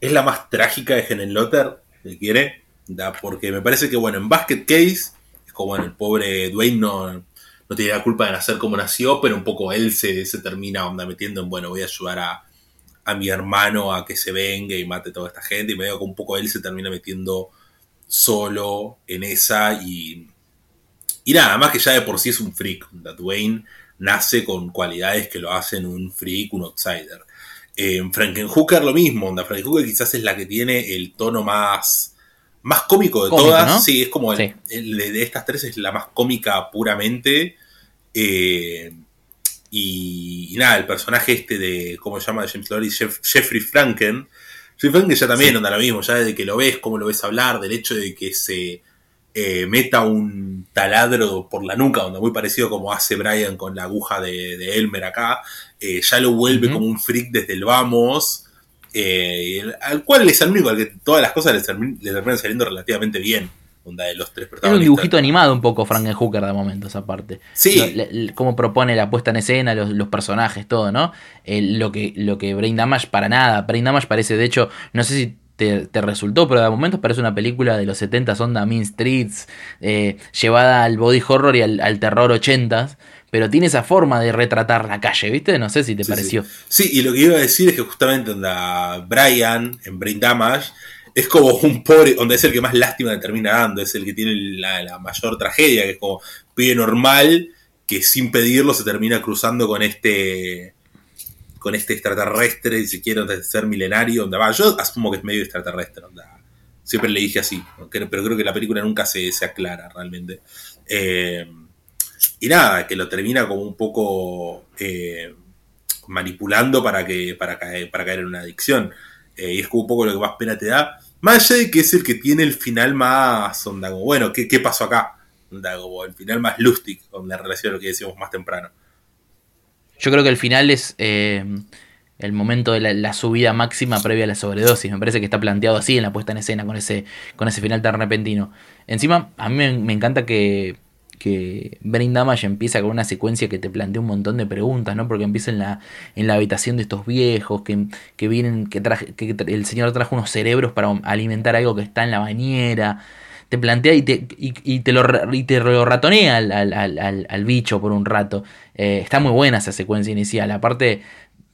Es la más trágica de Helen Lotter, si quiere. ¿da? Porque me parece que, bueno, en Basket Case, es como, bueno, el pobre Dwayne no, no tiene la culpa de nacer como nació, pero un poco él se, se termina onda metiendo en, bueno, voy a ayudar a, a mi hermano a que se venga y mate a toda esta gente. Y me digo que un poco él se termina metiendo solo en esa y y nada, más que ya de por sí es un freak. Dwayne nace con cualidades que lo hacen un freak, un outsider. Eh, Frankenhooker lo mismo, onda. Frankenhooker quizás es la que tiene el tono más, más cómico de todas. Sí, es como el, de estas tres es la más cómica puramente. Eh, y, nada, el personaje este de, ¿cómo se llama? De James Lowry, Jeffrey Franken. Jeffrey Franken ya también onda lo mismo, ya desde que lo ves, cómo lo ves hablar, del hecho de que se eh, meta un taladro por la nuca, donde muy parecido como hace Brian con la aguja de, Elmer acá, eh, ya lo vuelve como un freak desde el vamos, eh, al cual es el único al que todas las cosas le, terminan saliendo relativamente bien. De los tres
es un dibujito animado un poco Frankenhooker de momento esa parte. Sí. cómo propone la puesta en escena, los, personajes, todo, ¿no? lo, que, lo que Brain Damage para nada. Brain Damage parece, de hecho, no sé si te, resultó, pero de momentos parece una película de los 70 onda Mean Streets, eh, llevada al body horror y al, terror 80 pero tiene esa forma de retratar la calle, ¿viste? No sé si te pareció.
Sí. y lo que iba a decir es que justamente onda Brian en Brain Damage es como un pobre, donde es el que más lástima le termina dando, es el que tiene la, la mayor tragedia, que es como pide normal que sin pedirlo se termina cruzando con este con este extraterrestre, si quiero ser milenario, onda va. Yo asumo que es medio extraterrestre, onda. Siempre le dije así, pero creo que la película nunca se, se aclara realmente. Eh, y nada, que lo termina como un poco eh, manipulando para, que, para, caer, para caer en una adicción. Eh, y es como un poco lo que más pena te da. Más allá de que es el que tiene el final más onda, como, bueno, ¿qué, qué pasó acá? Onda, como el final más lustig con la relación a lo que decíamos más temprano.
Yo creo que el final es el momento de la, subida máxima previa a la sobredosis. Me parece que está planteado así en la puesta en escena, con ese, con ese final tan repentino. Encima, a mí me, encanta que, que Brain Damage empieza con una secuencia que te plantea un montón de preguntas, ¿no? Porque empieza en la, en la habitación de estos viejos, que, que vienen, que, traje, que el señor trajo unos cerebros para alimentar algo que está en la bañera te plantea y te, y, te, lo, y te lo ratonea al, al, al, bicho por un rato. Eh, está muy buena esa secuencia inicial. Aparte,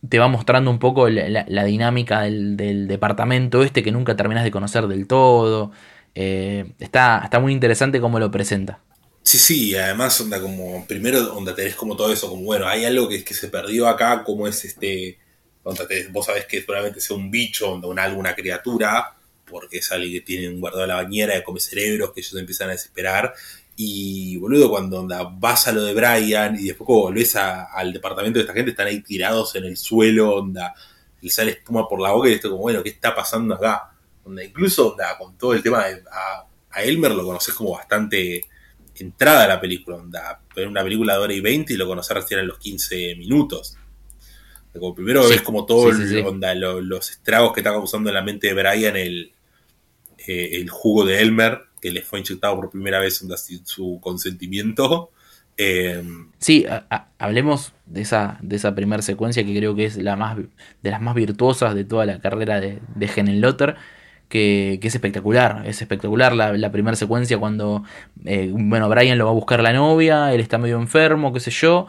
te va mostrando un poco la, dinámica del, departamento este que nunca terminas de conocer del todo. Eh, está, está muy interesante cómo lo presenta.
Sí, sí, además onda como, primero onda tenés como todo eso, como bueno, hay algo que, que se perdió acá, como es este, onda vos sabés que probablemente sea un bicho, onda una, alguna criatura, porque es alguien que tiene guardado en la bañera, que come cerebros, que ellos empiezan a desesperar, y boludo, cuando vas a lo de Brian y después volvés al departamento de esta gente, están ahí tirados en el suelo, onda, le sale espuma por la boca y esto como, bueno, ¿qué está pasando acá? Onda, incluso onda, con todo el tema de, a, Elmer lo conoces como bastante entrada a la película, onda, en una película de hora y 20 y lo conoces recién en los 15 minutos. Como primero ves como todo onda, los estragos que está causando en la mente de Brian el, eh, el jugo de Elmer que le fue inyectado por primera vez su consentimiento.
Eh, sí, hablemos de esa, de esa primera secuencia que creo que es la más de las más virtuosas de toda la carrera de, de Lotter. Que, que, es espectacular, es espectacular la, primera secuencia cuando, eh, bueno, Brian lo va a buscar la novia, él está medio enfermo, qué sé yo,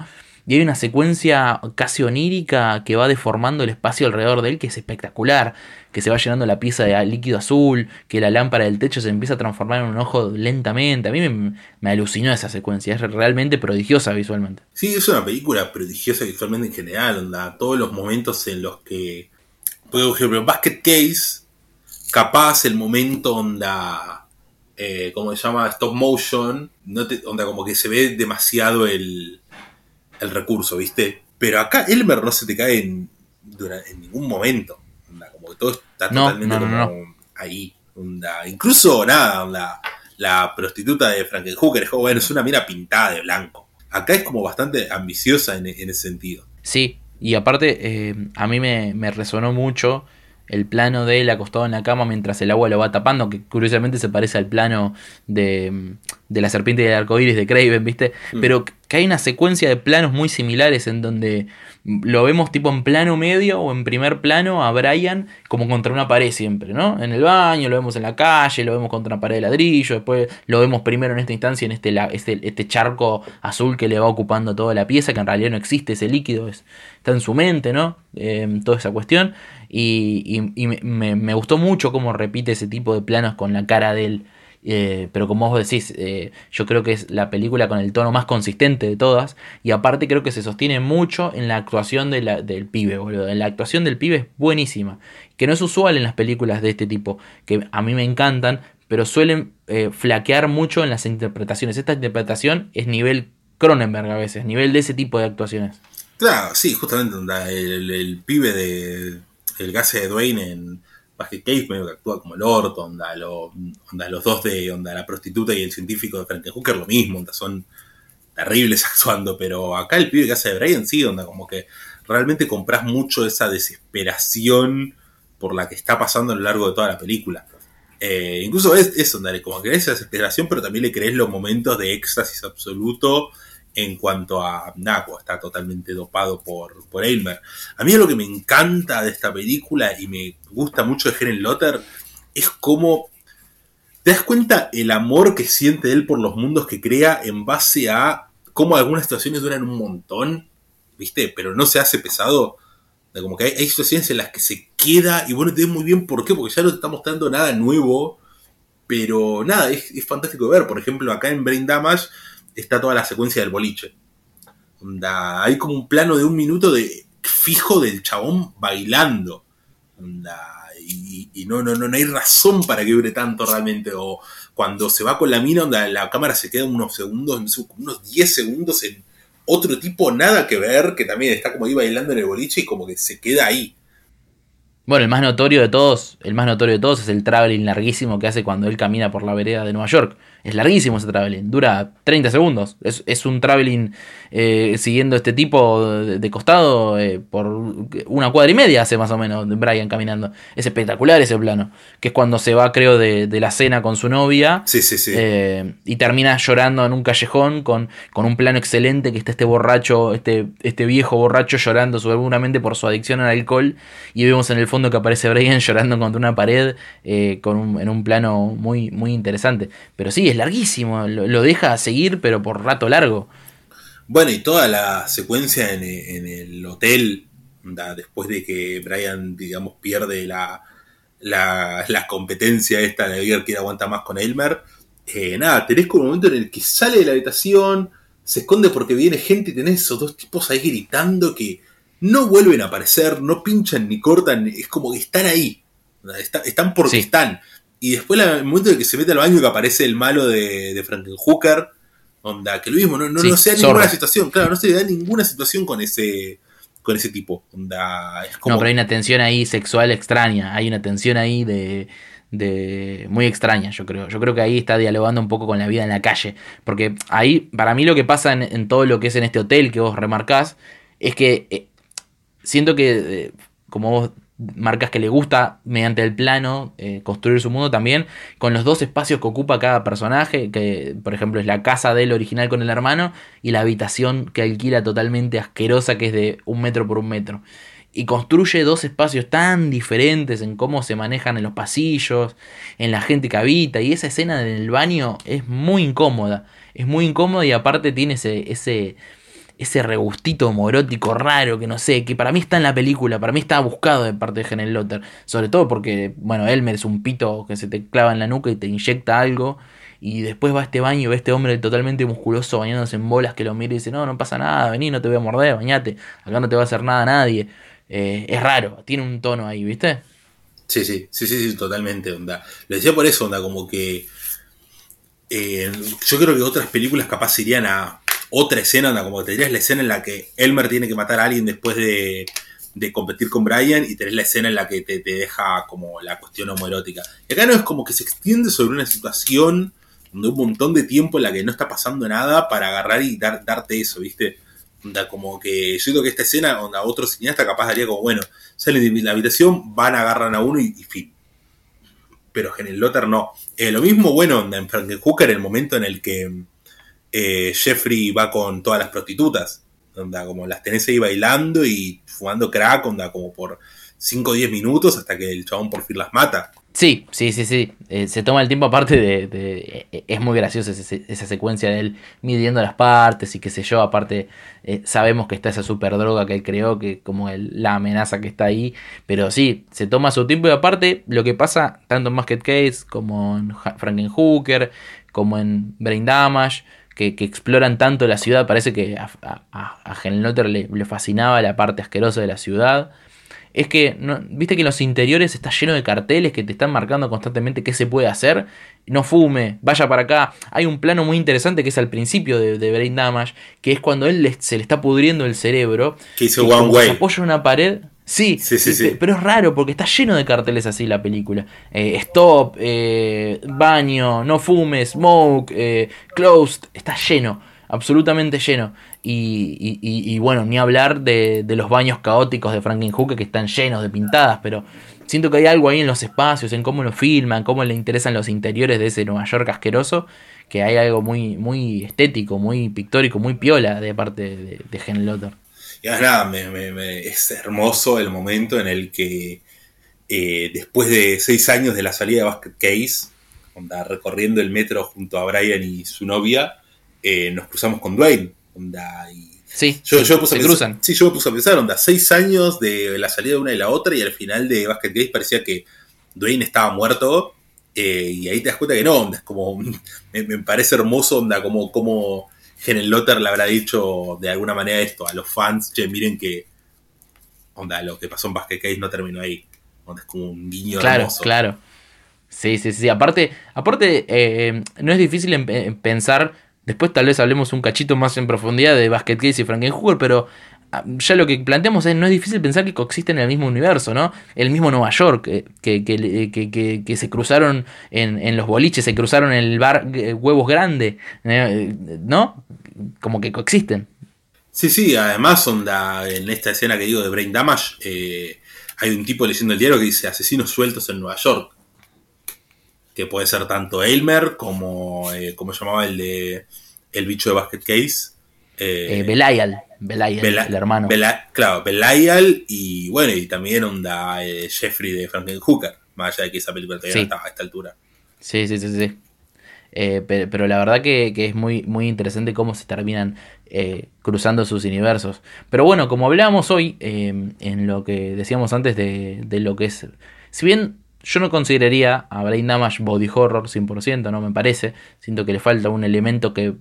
y hay una secuencia casi onírica que va deformando el espacio alrededor de él, que es espectacular. Que se va llenando la pieza de líquido azul, que la lámpara del techo se empieza a transformar en un ojo lentamente. A mí me, alucinó esa secuencia, es realmente prodigiosa visualmente.
Sí, es una película prodigiosa visualmente en general, onda, todos los momentos en los que, por ejemplo, Basket Case, capaz el momento onda, eh, como se llama, stop motion, no onda como que se ve demasiado el, el recurso, ¿viste? Pero acá Elmer no se te cae en, en ningún momento. como que todo está totalmente como ahí. Incluso nada, la prostituta de Frankenhooker es, bueno, es una mira pintada de blanco. Acá es como bastante ambiciosa en, ese sentido.
Sí, y aparte eh, a mí me, me resonó mucho el plano de él acostado en la cama mientras el agua lo va tapando, que curiosamente se parece al plano de, de la serpiente del arcoíris de Craven, ¿viste? Mm. Pero que hay una secuencia de planos muy similares en donde lo vemos tipo en plano medio o en primer plano a Brian como contra una pared siempre, ¿no? En el baño, lo vemos en la calle, lo vemos contra una pared de ladrillo, después lo vemos primero en esta instancia en este, este, este charco azul que le va ocupando toda la pieza, que en realidad no existe ese líquido, está en su mente, ¿no? Em, toda esa cuestión. Y, me, gustó mucho cómo repite ese tipo de planos con la cara de él. Eh, pero como vos decís, eh, yo creo que es la película con el tono más consistente de todas. Y aparte creo que se sostiene mucho en la actuación del pibe, boludo. La actuación del pibe es buenísima. Que no es usual en las películas de este tipo. Que a mí me encantan, pero suelen eh, flaquear mucho en las interpretaciones. Esta interpretación es nivel Cronenberg a veces, nivel de ese tipo de actuaciones.
Claro, sí, justamente el pibe de el gase de Dwayne en Basket Case medio que actúa como el orto, onda, los dos de onda, la prostituta y el científico de Frente Hooker lo mismo, onda, son terribles actuando, pero acá el pibe que hace de Brian sí, onda, como que realmente compras mucho esa desesperación por la que está pasando a lo largo de toda la película. Eh, incluso es eso, como que esa desesperación, pero también le crees los momentos de éxtasis absoluto en cuanto a Naco, está totalmente dopado por, por Elmer. A mí lo que me encanta de esta película y me gusta mucho de Helen Lotter es cómo te das cuenta el amor que siente él por los mundos que crea en base a cómo algunas situaciones duran un montón, ¿viste? Pero no se hace pesado. Como que hay, situaciones en las que se queda y bueno, te ves muy bien por qué, porque ya no te está mostrando nada nuevo, pero nada, es, fantástico de ver. Por ejemplo, acá en Brain Damage está toda la secuencia del boliche. hay como un plano de un minuto de fijo del chabón bailando. y, no, no, no, hay razón para que dure tanto realmente. O cuando se va con la mina, la cámara se queda unos segundos, unos 10 segundos en otro tipo nada que ver, que también está como ahí bailando en el boliche y como que se queda ahí.
Bueno, el más notorio de todos, el más notorio de todos es el traveling larguísimo que hace cuando él camina por la vereda de Nueva York. Es larguísimo ese traveling, dura 30 segundos. Es, un traveling eh, siguiendo este tipo de, costado eh, por una cuadra y media hace más o menos Brian caminando. Es espectacular ese plano, que es cuando se va creo de, la cena con su novia.
Sí, sí, sí.
Eh, y termina llorando en un callejón con, con un plano excelente que está este borracho, este, este viejo borracho llorando seguramente por su adicción al alcohol. Y vemos en el fondo que aparece Brian llorando contra una pared con en un plano muy, muy interesante. Pero sí, es larguísimo, lo, deja seguir, pero por rato largo.
Bueno, y toda la secuencia en, el hotel, después de que Brian, digamos, pierde la, la, competencia esta de ver quién aguanta más con Elmer, eh, nada, tenés como un momento en el que sale de la habitación, se esconde porque viene gente y tenés esos dos tipos ahí gritando que no vuelven a aparecer, no pinchan ni cortan, es como que están ahí, están porque están. Y después, el momento de que se mete al baño, que aparece el malo de, de Frankenhooker, onda, que lo mismo, no, no, no se da ninguna situación, claro, no se da ninguna situación con ese con ese tipo. Onda,
No, pero hay una tensión ahí sexual extraña, hay una tensión ahí de, de muy extraña, yo creo. Yo creo que ahí está dialogando un poco con la vida en la calle. Porque ahí, para mí, lo que pasa en, todo lo que es en este hotel que vos remarcás, es que eh, siento que, eh, como vos marcas que le gusta mediante el plano eh, construir su mundo también con los dos espacios que ocupa cada personaje que por ejemplo es la casa del original con el hermano y la habitación que alquila totalmente asquerosa que es de un metro por un metro. Y construye dos espacios tan diferentes en cómo se manejan en los pasillos en la gente que habita y esa escena del baño es muy incómoda. Es muy incómoda y aparte tiene ese, ese ese regustito morótico raro que no sé, que para mí está en la película, para mí está buscado de parte de Genel Lotter. Sobre todo porque, bueno, Elmer es un pito que se te clava en la nuca y te inyecta algo. Y después va a este baño y ve a este hombre totalmente musculoso bañándose en bolas que lo mira y dice, no, no pasa nada, vení, no te voy a morder, bañate, acá no te va a hacer nada a nadie. Eh, es raro, tiene un tono ahí, ¿viste?
Sí, sí, sí, sí, sí, totalmente, onda. Lo decía por eso, onda, como que... Eh, yo creo que otras películas capaz irían a otra escena, como te dirías la escena en la que Elmer tiene que matar a alguien después de, competir con Brian y tenés la escena en la que te, deja como la cuestión homoerótica. Y acá no es como que se extiende sobre una situación donde un montón de tiempo en la que no está pasando nada para agarrar y dar, darte eso, ¿viste? como que yo digo que esta escena, onda, otro cineasta capaz daría como, bueno, salen de la habitación, van, agarran a uno y, fin. Pero en el no. Lo mismo, bueno, onda, en Frankenhooker, el momento en el que eh, Jeffrey va con todas las prostitutas. Onda, como las tenés ahí bailando y fumando crack, onda, como por 5 o 10 minutos hasta que el chabón por fin las mata.
Sí, sí, sí, sí. Eh, se toma el tiempo aparte de... Eh, es muy graciosa esa, secuencia de él midiendo las partes y qué sé yo. Aparte, sabemos que está esa super droga que él creó, que como la amenaza que está ahí. Pero sí, se toma su tiempo y aparte lo que pasa tanto en Basket Case como en Frankenhooker, como en Brain Damage que, exploran tanto la ciudad. Parece que a, a, le, fascinaba la parte asquerosa de la ciudad. Es que, no, viste que en los interiores está lleno de carteles que te están marcando constantemente qué se puede hacer. No fume, vaya para acá. Hay un plano muy interesante que es al principio de, Brain Damage, que es cuando él se le está pudriendo el cerebro.
Que hizo One Way. Se
apoya una pared. Sí, sí, sí, pero es raro porque está lleno de carteles así la película. Eh, stop, eh, baño, no fumes, smoke, eh, closed, está lleno, absolutamente lleno. Y, bueno, ni hablar de, los baños caóticos de Frankenhooker que están llenos de pintadas, pero siento que hay algo ahí en los espacios, en cómo lo filman, cómo le interesan los interiores de ese Nueva York asqueroso, que hay algo muy, muy estético, muy pictórico, muy piola de parte de, de Gen Lotter.
Y nada, me, es hermoso el momento en el que eh, después de seis años de la salida de Basket Case, onda, recorriendo el metro junto a Brian y su novia, eh, nos cruzamos con Dwayne. Onda, y
sí, yo, yo
se cruzan. Sí, yo me puse a pensar, onda, seis años de la salida de una y la otra y al final de Basket Case parecía que Dwayne estaba muerto. Eh, y ahí te das cuenta que no, onda, es como, me, parece hermoso, onda, como, como Lotter le habrá dicho de alguna manera esto a los fans, che, miren que onda, lo que pasó en Basket Case no terminó ahí. Es como un guiño
Claro,
hermoso.
claro. Sí, sí, sí. Aparte, aparte eh, no es difícil en- en pensar. Después tal vez hablemos un cachito más en profundidad de Basket Case y Frankenhooker, pero ya lo que planteamos es no es difícil pensar que coexisten en el mismo universo, ¿no? El mismo Nueva York, eh, que, que, que- que- que se cruzaron en, en los boliches, se cruzaron en el bar eh, Huevos Grande, eh, ¿no? Como que coexisten.
Sí, sí, además, onda, en esta escena que digo de Brain Damage, eh, hay un tipo leyendo el diario que dice asesinos sueltos en Nueva York. Que puede ser tanto Elmer como, eh, como llamaba el de el bicho de Basket Case.
Eh, Belial, Belial,
Bela-
el hermano.
Bela- claro, Belial y bueno, y también onda eh, Jeffrey de Frankenhooker, más allá de que esa película todavía
Sí.
no estaba a esta altura.
Sí, sí, sí, sí. Eh, pe- pero, la verdad que, que es muy, muy interesante cómo se terminan eh, cruzando sus universos. Pero bueno, como hablábamos hoy, eh, en lo que decíamos antes de, de lo que es... Si bien yo no consideraría a Brain Damage body horror 100%, no me parece. Siento que le falta un elemento que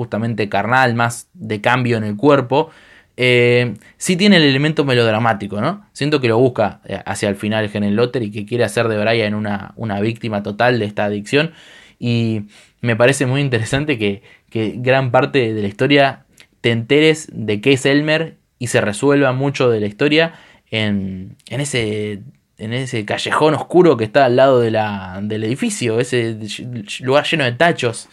justamente carnal, más de cambio en el cuerpo. Eh, sí tiene el elemento melodramático, ¿no? Siento que lo busca eh, hacia el final Helen Lotter y que quiere hacer de Brian una, una víctima total de esta adicción. Y me parece muy interesante que, que gran parte de la historia te enteres de qué es Elmer y se resuelva mucho de la historia en, en ese en ese callejón oscuro que está al lado de la, del edificio, ese lugar lleno de tachos,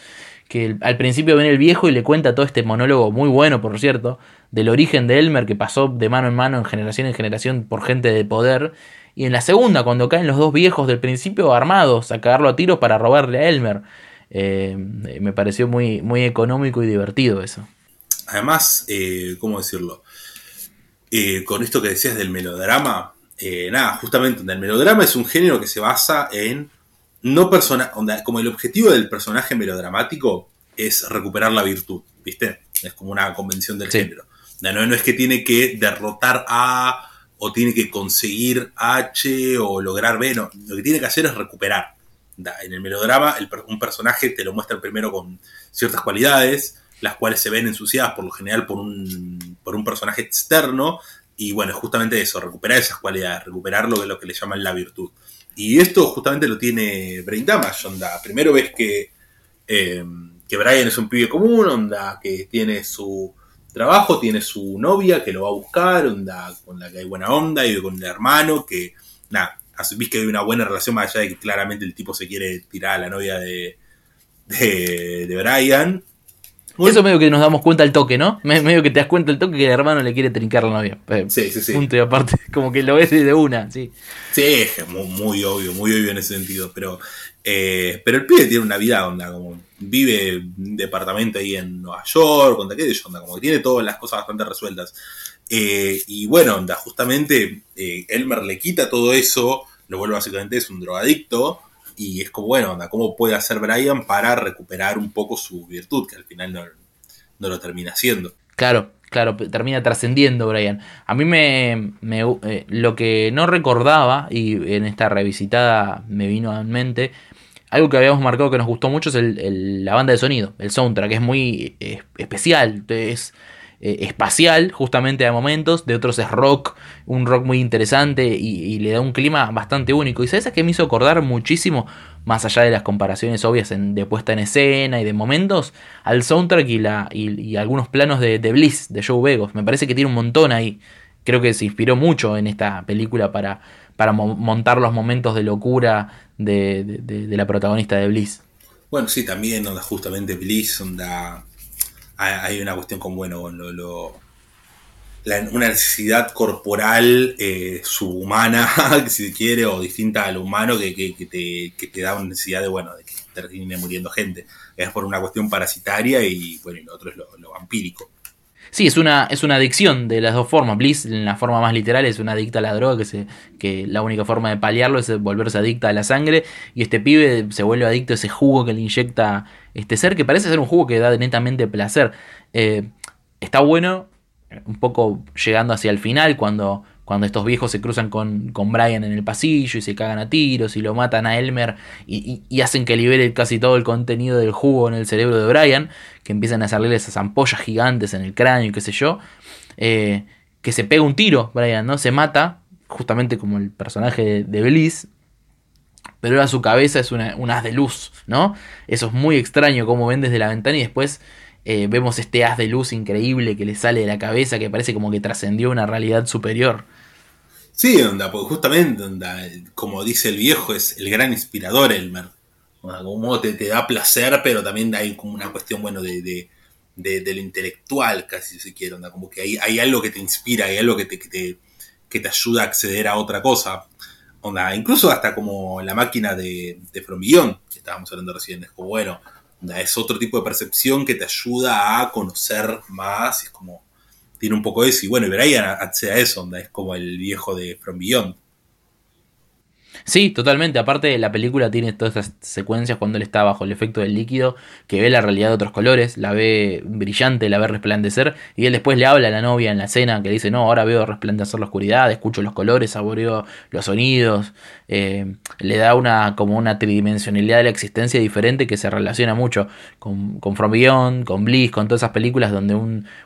que al principio viene el viejo y le cuenta todo este monólogo muy bueno, por cierto, del origen de Elmer que pasó de mano en mano, en generación en generación, por gente de poder. Y en la segunda, cuando caen los dos viejos del principio armados a cagarlo a tiros para robarle a Elmer. Eh, me pareció muy, muy económico y divertido eso.
Además, eh, ¿cómo decirlo? Eh, con esto que decías del melodrama, nada, justamente el melodrama es un género que se basa en no persona, onda, como el objetivo del personaje melodramático es recuperar la virtud, ¿viste? Es como una convención del
Sí.
género. No, no es que tiene que derrotar a o tiene que conseguir H o lograr B, no, lo que tiene que hacer es recuperar. En el melodrama, el un personaje te lo muestra primero con ciertas cualidades, las cuales se ven ensuciadas por lo general por un, por un personaje externo, y bueno, justamente eso, recuperar esas cualidades, recuperar lo que, lo que le llaman la virtud. Y esto justamente lo tiene Brain Damage, onda. Primero ves que, eh, que Brian es un pibe común, onda, que tiene su trabajo, tiene su novia que lo va a buscar, onda, con la que hay buena onda, y con el hermano, que, nada, asumís que hay una buena relación más allá de que claramente el tipo se quiere tirar a la novia de, de, de Brian. Bueno,
Eso medio que nos damos cuenta al toque, ¿no? Me- Medio que te das cuenta al toque que el hermano le quiere trincar la novia. Eh,
Sí, sí, sí.
Punto y aparte, como que lo ves de una, sí.
Sí, es muy, muy obvio, muy obvio en ese sentido. Pero, eh, pero el pibe tiene una vida, onda, como vive en un departamento ahí en Nueva York, onda, qué sé yo, onda, como que tiene todas las cosas bastante resueltas. Eh, y bueno, onda, justamente eh, Elmer le quita todo eso, lo vuelve básicamente es un drogadicto. Y es como, bueno, ¿cómo puede hacer Brian para recuperar un poco su virtud? Que al final no, no lo termina haciendo.
Claro, claro, termina trascendiendo Brian. A mí me, me, eh, lo que no recordaba y en esta revisitada me vino en mente, algo que habíamos marcado que nos gustó mucho es el- la banda de sonido, el soundtrack, es muy eh, especial, es eh, espacial justamente a momentos, de otros es rock, un rock muy interesante y, le da un clima bastante único. Y sabes a qué me hizo acordar muchísimo, más allá de las comparaciones obvias en- de puesta en escena y de momentos, al soundtrack y, y, algunos planos de, de Bliss, de Joe Begos. Me parece que tiene un montón ahí. Creo que se inspiró mucho en esta película para, para mo- montar los momentos de locura de, de- de- de la protagonista de Bliss.
Bueno, sí, también, onda, justamente Bliss, onda. Hay una cuestión con, bueno, lo. lo- la- una necesidad corporal eh, subhumana, si se quiere, o distinta a lo humano, que, que- que te, que te da una necesidad de, bueno, de que termine muriendo gente. Es por una cuestión parasitaria y, bueno, y lo otro es lo, lo vampírico.
Sí, es una, es una adicción de las dos formas. Bliss, en la forma más literal, es una adicta a la droga, que, se, que la única forma de paliarlo es volverse adicta a la sangre. Y este pibe se vuelve adicto a ese jugo que le inyecta este ser, que parece ser un jugo que da netamente placer. Eh, está bueno, un poco llegando hacia el final, cuando, cuando estos viejos se cruzan con, con Brian en el pasillo y se cagan a tiros y lo matan a Elmer y, hacen que libere casi todo el contenido del jugo en el cerebro de Brian, que empiezan a salirle esas ampollas gigantes en el cráneo y qué sé yo, eh, que se pega un tiro, Brian, ¿no? Se mata justamente como el personaje de Bliss, pero ahora su cabeza es una, un haz de luz, ¿no? Eso es muy extraño como ven desde la ventana y después eh, vemos este haz de luz increíble que le sale de la cabeza que parece como que trascendió una realidad superior.
Sí, onda, porque justamente, onda, como dice el viejo, es el gran inspirador Elmer. como te, te, da placer, pero también hay como una cuestión, bueno, de, de, de, lo intelectual, casi si quiere, onda, como que hay, hay algo que te inspira, hay algo que te, que te, ayuda a acceder a otra cosa incluso hasta como la máquina de, de Fromillón, que estábamos hablando recién, es como, bueno, es otro tipo de percepción que te ayuda a conocer más, es como, tiene un poco eso, y bueno, Brian accede a eso, es como el viejo de From Beyond.
Sí, totalmente. Aparte, la película tiene todas estas secuencias cuando él está bajo el efecto del líquido, que ve la realidad de otros colores, la ve brillante, la ve resplandecer, y él después le habla a la novia en la escena que dice, no, ahora veo resplandecer la oscuridad, escucho los colores, saboreo los sonidos, eh, le da una como una tridimensionalidad de la existencia diferente que se relaciona mucho con, con From Beyond, con Bliss, con todas esas películas donde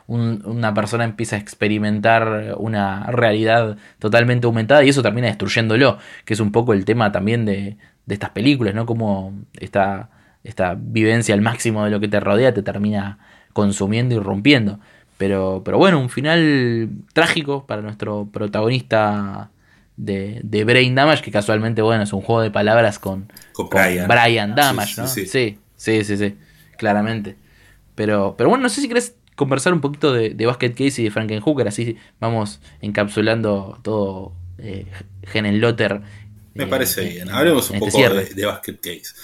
una persona empieza a experimentar una realidad totalmente aumentada y eso termina destruyéndolo, que es un poco el tema también de, estas películas, ¿no? Como esta, esta vivencia al máximo de lo que te rodea te termina consumiendo y rompiendo. Pero, pero bueno, un final trágico para nuestro protagonista de, de, Brain Damage, que casualmente, bueno, es un juego de palabras con,
con, Brian.
Damage, ¿no? Sí sí. sí sí. claramente. Pero, pero bueno, no sé si querés conversar un poquito de, de Basket Case y de Frankenhooker, así vamos encapsulando todo eh, Lotter
me parece bien. Hablemos un poco de, Basket Case.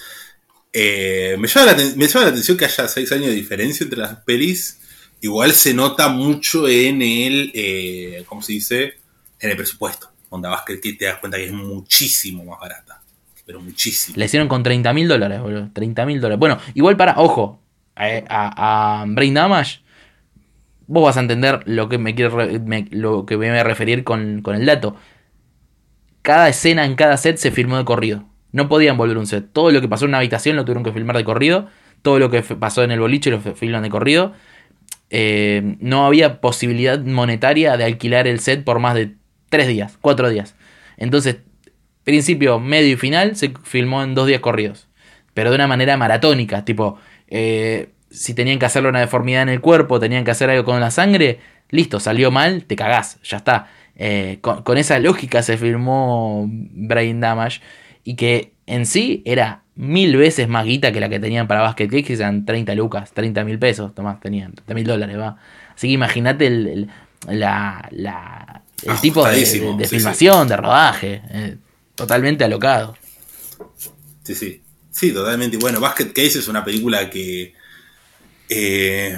Eh, me, llama la, atención que haya seis años de diferencia entre las pelis. Igual se nota mucho en el, eh, ¿cómo se dice? En el presupuesto. Onda Basket Case te das cuenta que es muchísimo más barata. Pero muchísimo.
La hicieron con 30 mil dólares, boludo. 30 mil dólares. Bueno, igual para, ojo, a, Brain Damage, vos vas a entender lo que me quiero lo que me voy a referir con, con el dato cada escena en cada set se filmó de corrido. No podían volver un set. Todo lo que pasó en una habitación lo tuvieron que filmar de corrido. Todo lo que pasó en el boliche lo filman de corrido. Eh, no había posibilidad monetaria de alquilar el set por más de tres días, cuatro días. Entonces, principio, medio y final se filmó en dos días corridos. Pero de una manera maratónica. Tipo, eh, si tenían que hacerle una deformidad en el cuerpo, tenían que hacer algo con la sangre, listo, salió mal, te cagás, ya está. Eh, con, esa lógica se filmó Brain Damage y que en sí era mil veces más guita que la que tenían para Basket Case, que eran 30 lucas, 30 mil pesos, Tomás, tenían 30 mil dólares, va. Así que imagínate el, la, el tipo de, filmación, de rodaje, eh, totalmente alocado.
Sí, sí, sí, totalmente. Bueno, Basket Case es una película que... Eh,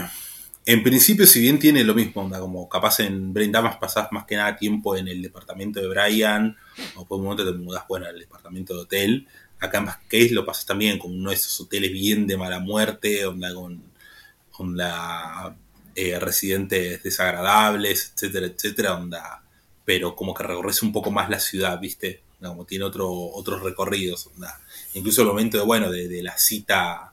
en principio, si bien tiene lo mismo, onda, como capaz en Brain Damas pasás más que nada tiempo en el departamento de Brian, o por un momento te mudas bueno, al departamento de hotel. Acá en Case lo pasas también con uno de esos hoteles bien de mala muerte, onda con, la eh, residentes desagradables, etcétera, etcétera, onda. Pero como que recorres un poco más la ciudad, ¿viste? como tiene otro, otros recorridos, onda. Incluso el momento de, bueno, de, de la cita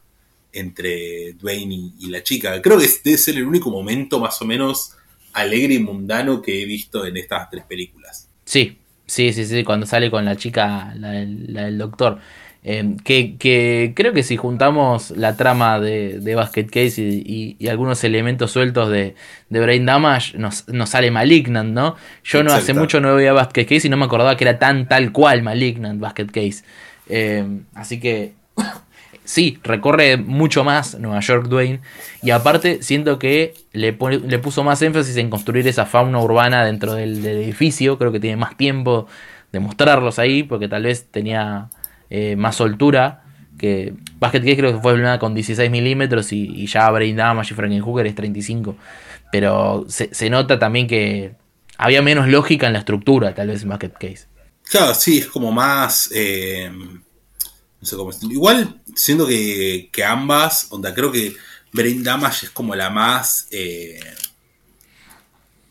entre Dwayne y, la chica. Creo que debe ser el único momento más o menos alegre y mundano que he visto en estas tres películas.
Sí, sí, sí, sí, cuando sale con la chica, la, del doctor. Eh, que, creo que si juntamos la trama de, Basket Case y, algunos elementos sueltos de, Brain Damage, nos, sale Malignant, ¿no? Yo no hace mucho no veía Basket Case y no me acordaba que era tan tal cual Malignant Basket Case. Eh, así que sí, recorre mucho más Nueva York Dwayne. Y aparte, siento que le, le puso más énfasis en construir esa fauna urbana dentro del, edificio. Creo que tiene más tiempo de mostrarlos ahí, porque tal vez tenía eh, más soltura. Que Basket Case creo que fue filmada con 16 milímetros y, ya Brain Damage y Frankenhooker es 35. Pero se, nota también que había menos lógica en la estructura, tal vez Basket Case.
Claro, sí, es como más. Eh, no sé cómo Igual, siendo que, ambas, onda, creo que Brain Damage es como la más. Eh,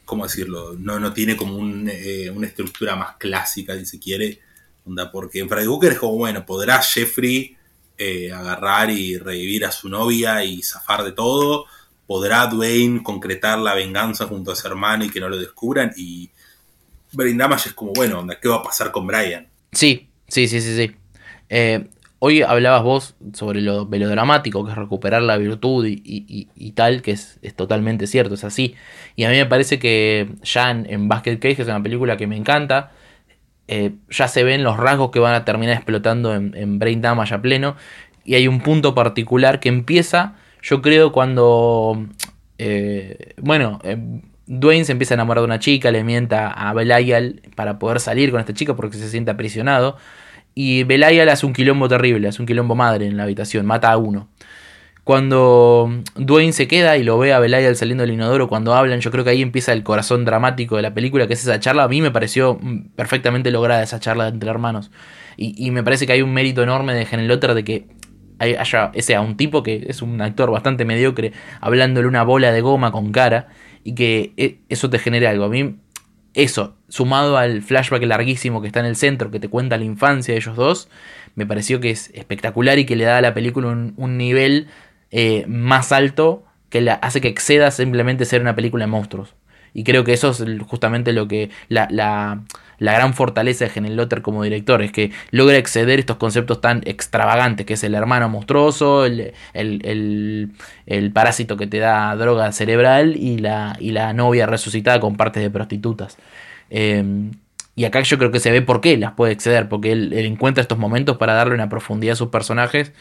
¿Cómo decirlo? No, no tiene como eh, una estructura más clásica, si se quiere. Onda, porque en Freddy Booker es como, bueno, podrá Jeffrey eh, agarrar y revivir a su novia y zafar de todo. Podrá Dwayne concretar la venganza junto a su hermano y que no lo descubran. Y Brain Damage es como, bueno, ¿qué va a pasar con Brian?
Sí, sí, sí, sí, sí. Eh, hoy hablabas vos sobre lo melodramático, que es recuperar la virtud y, tal, que es, totalmente cierto, es así. Y a mí me parece que ya en, Basket Case, que es una película que me encanta, eh, ya se ven los rasgos que van a terminar explotando en, Brain Damage a pleno. Y hay un punto particular que empieza, yo creo, cuando, eh, bueno, Dwayne se empieza a enamorar de una chica, le mienta a Belial para poder salir con esta chica porque se siente aprisionado. Y Belial hace un quilombo terrible, hace un quilombo madre en la habitación, mata a uno. Cuando Dwayne se queda y lo ve a Belial saliendo del inodoro cuando hablan, yo creo que ahí empieza el corazón dramático de la película, que es esa charla. A mí me pareció perfectamente lograda esa charla entre hermanos. Y, me parece que hay un mérito enorme de Genelotter de que haya ese a un tipo que es un actor bastante mediocre hablándole una bola de goma con cara y que e, eso te genere algo. A mí, eso, sumado al flashback larguísimo que está en el centro, que te cuenta la infancia de ellos dos, me pareció que es espectacular y que le da a la película un, nivel eh, más alto que la, hace que exceda simplemente ser una película de monstruos. Y creo que eso es justamente lo que la, la, la gran fortaleza de Genel Lotter como director, es que logra exceder estos conceptos tan extravagantes, que es el hermano monstruoso, el, el, parásito que te da droga cerebral y la, y la novia resucitada con partes de prostitutas. Em, y acá yo creo que se ve por qué las puede exceder, porque él, él encuentra estos momentos para darle una profundidad a sus personajes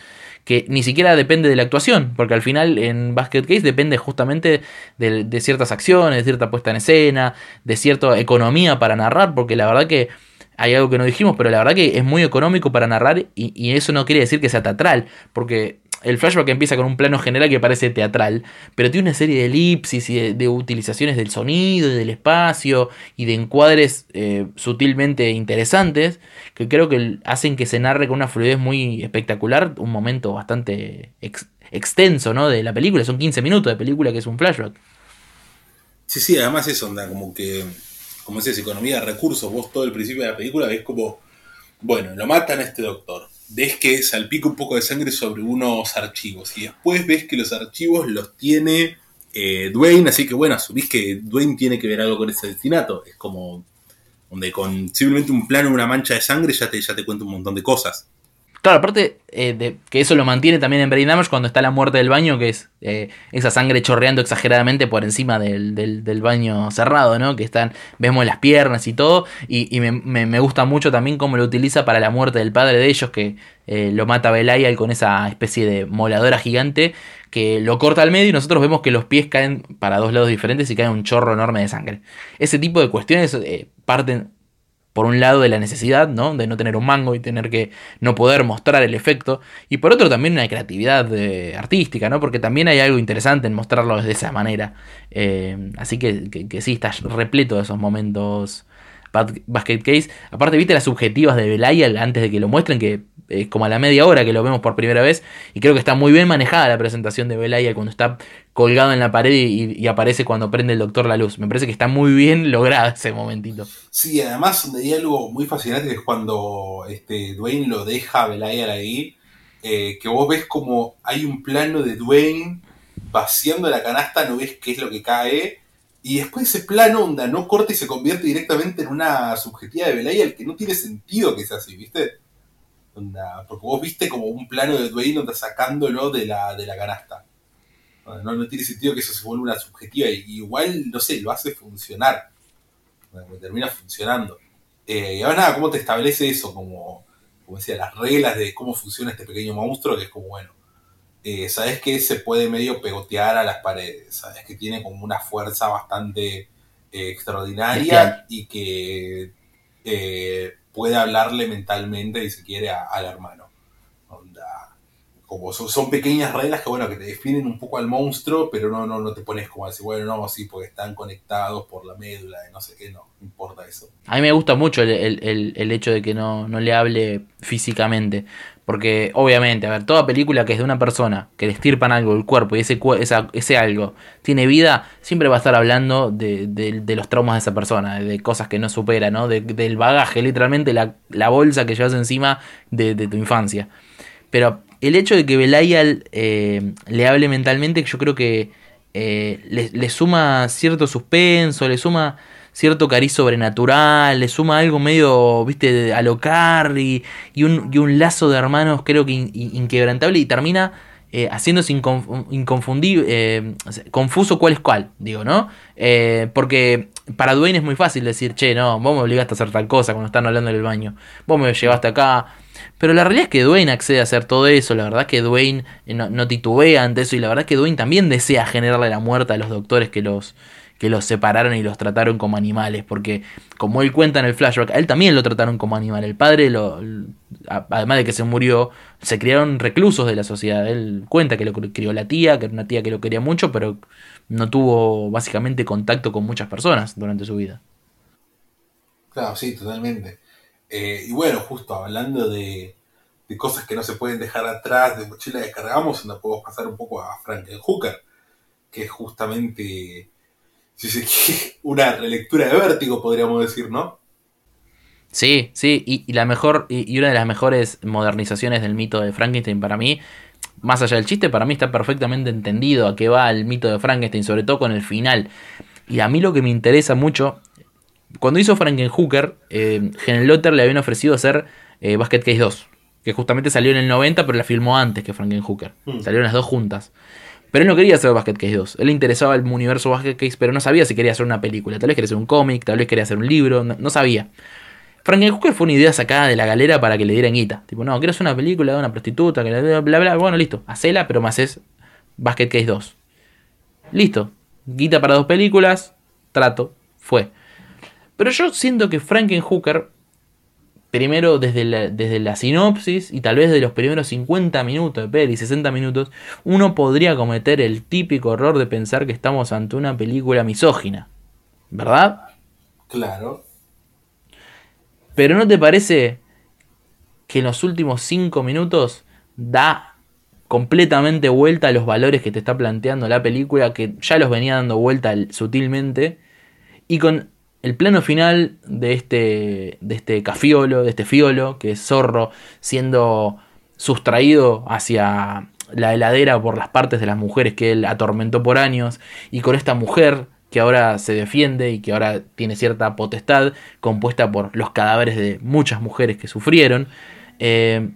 que ni siquiera depende de la actuación, porque al final en Basket Case depende justamente de, ciertas acciones, de cierta puesta en escena, de cierta economía para narrar, porque la verdad que hay algo que no dijimos, pero la verdad que es muy económico para narrar y, y eso no quiere decir que sea teatral, porque el flashback empieza con un plano general que parece teatral, pero tiene una serie de elipsis y de, utilizaciones del sonido y del espacio y de encuadres eh, sutilmente interesantes que creo que hacen que se narre con una fluidez muy espectacular un momento bastante extenso ¿no? de la película. Son 15 minutos de película que es un flashback.
Sí, sí, además eso onda como que, como decías, economía de recursos. Vos todo el principio de la película ves como, bueno, lo matan a este doctor ves que salpica un poco de sangre sobre unos archivos y después ves que los archivos los tiene eh, Dwayne, así que bueno, asumís que Dwayne tiene que ver algo con ese asesinato. Es como donde con simplemente un plano, una mancha de sangre ya te, ya te cuenta un montón de cosas.
Claro, aparte eh, de que eso lo mantiene también en Brain Damage cuando está la muerte del baño, que es eh, esa sangre chorreando exageradamente por encima del, del, baño cerrado, ¿no? Que están, vemos las piernas y todo. Y, me, gusta mucho también cómo lo utiliza para la muerte del padre de ellos, que eh, lo mata Belial con esa especie de moladora gigante que lo corta al medio y nosotros vemos que los pies caen para dos lados diferentes y cae un chorro enorme de sangre. Ese tipo de cuestiones parten por un lado de la necesidad, ¿no? De no tener un mango y tener que no poder mostrar el efecto. Y por otro también una creatividad eh, artística, ¿no? Porque también hay algo interesante en mostrarlo de esa manera. Eh, así que, que, sí, está repleto de esos momentos Basket Case. Aparte, viste las subjetivas de Belial antes de que lo muestren, que es como a la media hora que lo vemos por primera vez. Y creo que está muy bien manejada la presentación de Belial cuando está colgado en la pared y, aparece cuando prende el doctor la luz. Me parece que está muy bien logrado ese momentito.
Sí, además hay algo muy fascinante es cuando este, Dwayne lo deja a Belial ahí. Eh, que vos ves como hay un plano de Dwayne vaciando la canasta, no ves qué es lo que cae y después ese plano onda no corta y se convierte directamente en una subjetiva de Belial que no tiene sentido que sea así, ¿viste? Onda, porque vos viste como un plano de Dwayne onda sacándolo de la, de la canasta. No, no tiene sentido que eso se vuelva una subjetiva. Y, igual, no sé, lo hace funcionar. termina funcionando. Eh, y ahora nada, ¿cómo te establece eso? Como, como decía, las reglas de cómo funciona este pequeño monstruo, que es como, bueno, eh, sabes que se puede medio pegotear a las paredes, sabes que tiene como una fuerza bastante eh, extraordinaria y que eh, puede hablarle mentalmente, si se quiere, al hermano. como son, pequeñas reglas que, bueno, que te definen un poco al monstruo, pero no, no, no te pones como así, bueno, no, sí, porque están conectados por la médula, no sé qué, no, importa eso.
A mí me gusta mucho el, hecho de que no, no le hable físicamente. Porque obviamente, a ver, toda película que es de una persona, que le estirpan algo el cuerpo y ese, ese algo tiene vida, siempre va a estar hablando de, los traumas de esa persona, de cosas que no supera, ¿no? del bagaje, literalmente la, bolsa que llevas encima de, tu infancia. Pero el hecho de que Belial eh, le hable mentalmente, yo creo que eh, le, le, suma cierto suspenso, le suma cierto cariz sobrenatural, le suma algo medio, viste, a lo y, y, un, y un lazo de hermanos creo que inquebrantable y termina eh, haciéndose inconfundible, eh, confuso cuál es cuál, digo, ¿no? Eh, porque para Dwayne es muy fácil decir, che, no, vos me obligaste a hacer tal cosa cuando están hablando en el baño, vos me llevaste acá. Pero la realidad es que Dwayne accede a hacer todo eso, la verdad es que Dwayne no, no titubea ante eso y la verdad es que Dwayne también desea generarle la muerte a los doctores que los, que los separaron y los trataron como animales, porque como él cuenta en el flashback, él también lo trataron como animal. El padre, lo, además de que se murió, se criaron reclusos de la sociedad. Él cuenta que lo crió la tía, que era una tía que lo quería mucho, pero no tuvo básicamente contacto con muchas personas durante su vida.
Claro, sí, totalmente. Eh, y bueno, justo hablando de, cosas que no se pueden dejar atrás, de mochila descargamos, donde podemos pasar un poco a Franken Hooker, que es justamente si se una relectura de vértigo, podríamos decir, ¿no?
Sí, sí, y, la mejor, y, una de las mejores modernizaciones del mito de Frankenstein para mí, más allá del chiste, para mí está perfectamente entendido a qué va el mito de Frankenstein, sobre todo con el final. Y a mí lo que me interesa mucho, cuando hizo Frankenhooker, eh, Lotter le habían ofrecido hacer eh, Basket Case 2, que justamente salió en el 90, pero la filmó antes que Frankenhooker. Mm. Salieron las dos juntas. Pero él no quería hacer Basket Case 2. Él le interesaba el universo Basket Case, pero no sabía si quería hacer una película. Tal vez quería hacer un cómic, tal vez quería hacer un libro, no, sabía. Frankenhooker fue una idea sacada de la galera para que le dieran guita. Tipo, no, quiero hacer una película de una prostituta, bla, bla. Bueno, listo, hacela, pero más es Basket Case 2. Listo. Guita para dos películas, trato, fue. Pero yo siento que Frankenhooker primero desde la, desde la sinopsis y tal vez de los primeros 50 minutos de peli, 60 minutos, uno podría cometer el típico error de pensar que estamos ante una película misógina. ¿Verdad?
Claro.
Pero ¿no te parece que en los últimos 5 minutos da completamente vuelta a los valores que te está planteando la película, que ya los venía dando vuelta sutilmente, y con el plano final de este, de este cafiolo, de este fiolo, que es zorro, siendo sustraído hacia la heladera por las partes de las mujeres que él atormentó por años, y con esta mujer que ahora se defiende y que ahora tiene cierta potestad, compuesta por los cadáveres de muchas mujeres que sufrieron. Eh,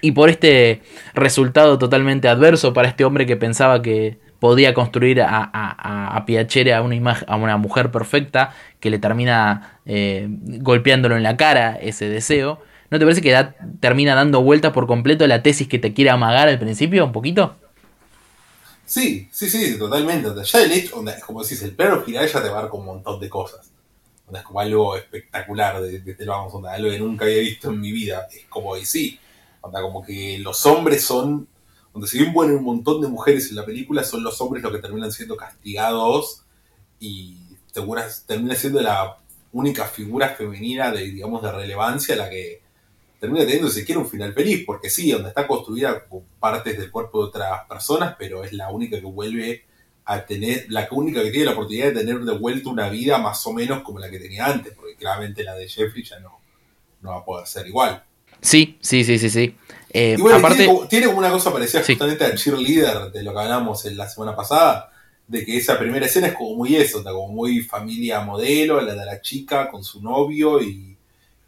y por este resultado totalmente adverso para este hombre que pensaba que podía construir a, a, a Piacere a una, mujer perfecta que le termina eh, golpeándolo en la cara ese deseo. ¿No te parece que termina dando vueltas por completo la tesis que te quiere amagar al principio un poquito?
Sí, sí, sí, totalmente. Ya el hecho, como decís, el plano final ya te va a dar con un montón de cosas. Es como algo espectacular, de, de, algo que nunca había visto en mi vida. Es como, y sí, como que los hombres son donde si bien mueren un montón de mujeres en la película, son los hombres los que terminan siendo castigados y termina siendo la única figura femenina de, digamos, de relevancia la que termina teniendo siquiera un final feliz, porque sí, donde está construida con partes del cuerpo de otras personas, pero es la única que vuelve a tener, la única que tiene la oportunidad de tener de vuelta una vida más o menos como la que tenía antes, porque claramente la de Jeffrey ya no, no va a poder ser igual.
Sí, sí, sí, sí, sí.
Eh, aparte, tiene, como una cosa parecida justamente al cheerleader de lo que hablamos en la semana pasada, de que esa primera escena es como muy eso, como muy familia modelo, la de la chica con su novio y,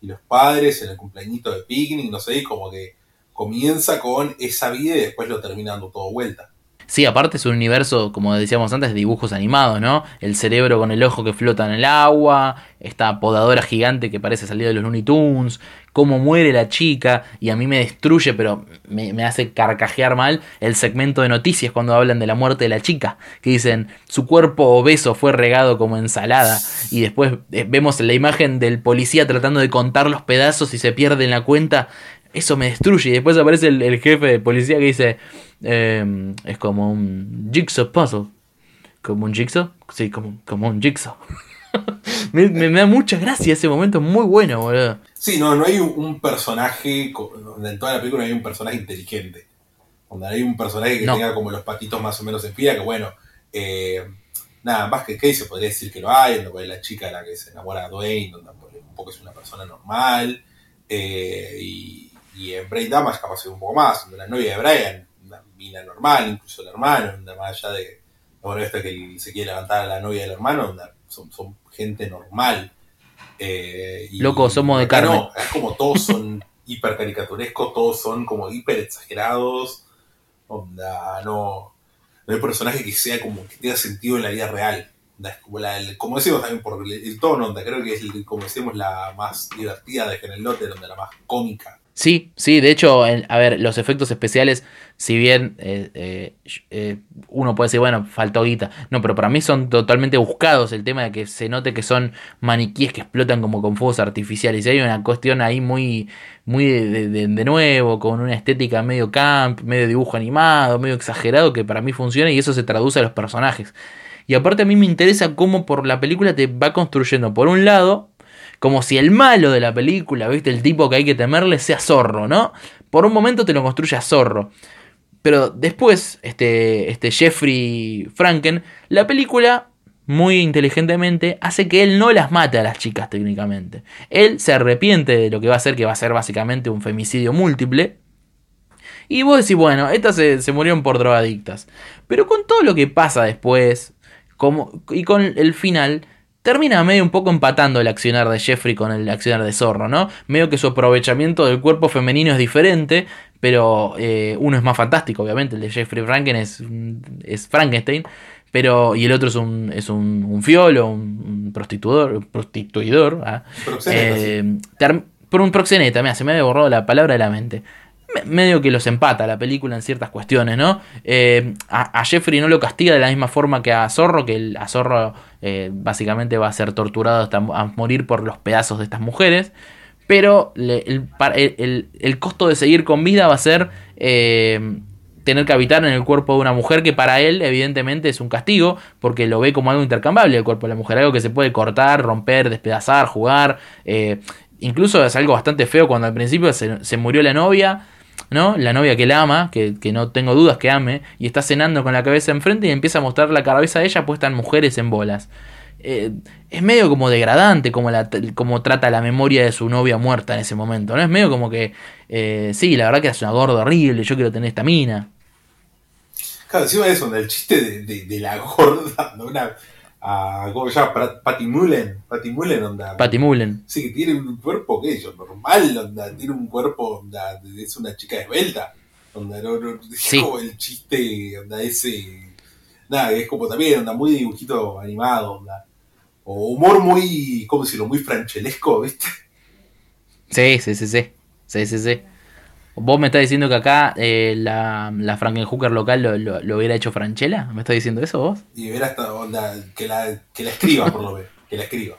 los padres en el cumpleañito de picnic, no sé, como que comienza con esa vida y después lo termina dando todo vuelta.
Sí, aparte es un universo, como decíamos antes, de dibujos animados, ¿no? El cerebro con el ojo que flota en el agua, esta podadora gigante que parece salir de los Looney Tunes, cómo muere la chica, y a mí me destruye, pero me, hace carcajear mal el segmento de noticias cuando hablan de la muerte de la chica, que dicen, su cuerpo obeso fue regado como ensalada, y después eh, vemos la imagen del policía tratando de contar los pedazos y se pierde en la cuenta, eso me destruye. Y después aparece el, jefe de policía que dice, em, es como un jigsaw puzzle. ¿Como un jigsaw? Sí, como, como un jigsaw. me, da mucha gracia ese momento, muy bueno, boludo.
Sí, no, no hay un, personaje, en toda la película no hay un personaje inteligente. Donde hay un personaje que tenga como los patitos más o menos en fila, que bueno, eh, nada, más que se podría decir que lo hay, la chica la que se enamora de Dwayne, donde un poco es una persona normal, eh, y y en Brain Damage capaz un poco más, donde la novia de Brian, una mina normal, incluso el hermano, más allá de Ahora esta que se quiere levantar a la novia del hermano, son, son gente normal. Eh,
Loco, somos de carne. No,
es como todos son hiper caricaturescos, todos son como hiper exagerados. Onda, no, no hay personaje que sea como que tenga sentido en la vida real. como, decimos también por el, tono, onda, creo que es, como decimos, la más divertida de General Lotte, donde la más cómica.
Sí, sí, de hecho, a ver, los efectos especiales, si bien eh, eh, eh, uno puede decir, bueno, faltó guita, no, pero para mí son totalmente buscados el tema de que se note que son maniquíes que explotan como con fuegos artificiales. Y hay una cuestión ahí muy, muy de, de, nuevo, con una estética medio camp, medio dibujo animado, medio exagerado, que para mí funciona y eso se traduce a los personajes. Y aparte a mí me interesa cómo por la película te va construyendo, por un lado, como si el malo de la película, ¿viste? El tipo que hay que temerle sea zorro, ¿no? Por un momento te lo construye a zorro. Pero después, este, este Jeffrey Franken, la película, muy inteligentemente, hace que él no las mate a las chicas técnicamente. Él se arrepiente de lo que va a hacer, que va a ser básicamente un femicidio múltiple. Y vos decís, bueno, estas se, se murieron por drogadictas. Pero con todo lo que pasa después, como, y con el final, termina medio un poco empatando el accionar de Jeffrey con el accionar de Zorro, ¿no? Medio que su aprovechamiento del cuerpo femenino es diferente, pero eh, uno es más fantástico, obviamente, el de Jeffrey Franken es, es Frankenstein, pero y el otro es un, es un, fiolo, un, prostituidor, prostituidor, ¿ah? eh, por un proxeneta, mira, se me había borrado la palabra de la mente medio que los empata la película en ciertas cuestiones, ¿no? Eh, a, Jeffrey no lo castiga de la misma forma que a Zorro, que el, a Zorro eh, básicamente va a ser torturado hasta a morir por los pedazos de estas mujeres, pero el, costo de seguir con vida va a ser eh, tener que habitar en el cuerpo de una mujer que para él evidentemente es un castigo, porque lo ve como algo intercambiable el cuerpo de la mujer, algo que se puede cortar, romper, despedazar, jugar. incluso es algo bastante feo cuando al principio se, se murió la novia ¿no? La novia que él ama, que, no tengo dudas que ame, y está cenando con la cabeza enfrente y empieza a mostrar la cabeza de ella puesta en mujeres en bolas. Eh, es medio como degradante como, la, como trata la memoria de su novia muerta en ese momento, ¿no? Es medio como que, eh, sí, la verdad que es una gorda horrible, yo quiero tener esta mina.
Claro, encima de eso, el chiste de, la gorda, una, a, ¿cómo se llama? Patty Mullen, Patty Mullen, onda.
Patty Mullen.
Sí, que tiene un cuerpo, ¿qué es Normal, onda, tiene un cuerpo, onda, es una chica esbelta, onda, no, no, es como el chiste, onda, ese, nada, es como también, onda, muy dibujito animado, onda, o humor muy, ¿cómo decirlo? Muy franchelesco, ¿viste?
Sí, sí, sí, sí, sí, sí, sí. ¿Vos me estás diciendo que acá eh, la, la Frankenhooker local lo, hubiera hecho Franchella? ¿Me estás diciendo eso vos?
Y hubiera estado, onda, que la, que la escriba, por lo menos. Que la escriba.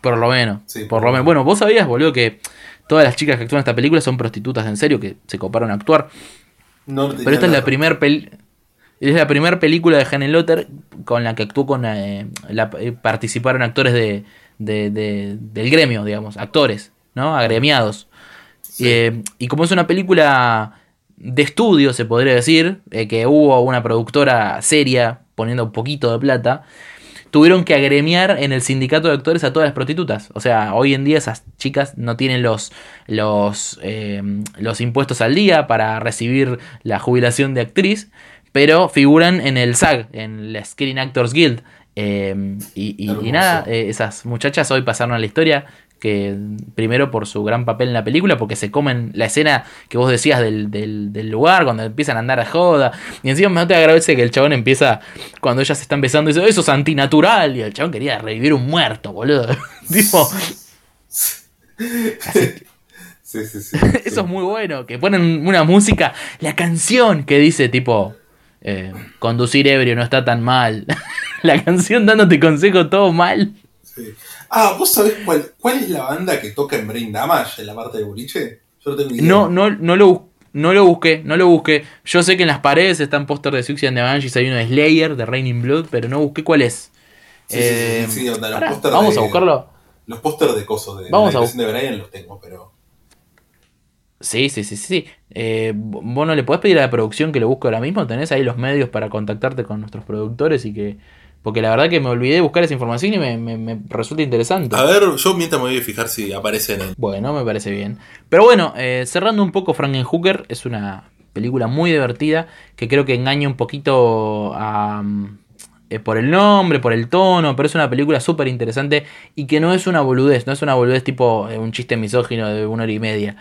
Por lo menos. Sí, por, lo menos. Bueno, vos sabías, boludo, que todas las chicas que actúan en esta película son prostitutas en serio, que se coparon a actuar. No Pero esta es la primera es la primera película de Hannah Lotter con la que actuó con eh, la, eh, participaron actores de, de, de, del gremio, digamos, actores, ¿no? Agremiados. Eh, y como es una película de estudio, se podría decir, eh, que hubo una productora seria poniendo un poquito de plata, tuvieron que agremiar en el sindicato de actores a todas las prostitutas. O sea, hoy en día esas chicas no tienen los, los, eh, los impuestos al día para recibir la jubilación de actriz, pero figuran en el SAG, en la Screen Actors Guild. y, y, nada, esas muchachas hoy pasaron a la historia que primero por su gran papel en la película, porque se comen la escena que vos decías del, del, lugar, cuando empiezan a andar a joda, y encima no te agradece que el chabón empieza, cuando ellas se están besando, dice, eso es antinatural, y el chabón quería revivir un muerto, boludo. tipo... Sí, sí, sí, Eso es muy bueno, que ponen una música, la canción que dice tipo, eh, conducir ebrio no está tan mal. la canción dándote consejo todo mal.
Sí. Ah, ¿vos sabés cuál, cuál es la banda que toca en Brain Damage en la parte de boliche?
Yo no tengo idea. No, no, no lo no lo busqué, no lo busqué. Yo sé que en las paredes están póster de Suicide and the Banshees, hay uno de Slayer, de Raining Blood, pero no busqué cuál es.
Sí, sí, sí,
los Vamos a buscarlo.
Los pósters de coso de, Vamos la a de Brian los tengo, pero.
Sí, sí, sí, sí. Eh, ¿Vos no le podés pedir a la producción que lo busque ahora mismo? ¿Tenés ahí los medios para contactarte con nuestros productores y que porque la verdad que me olvidé de buscar esa información y me, resulta interesante.
A ver, yo mientras me voy a fijar si aparece en él.
Bueno, me parece bien. Pero bueno, eh, cerrando un poco Frankenhooker, es una película muy divertida que creo que engaña un poquito a, eh, por el nombre, por el tono, pero es una película súper interesante y que no es una boludez, no es una boludez tipo eh, un chiste misógino de una hora y media.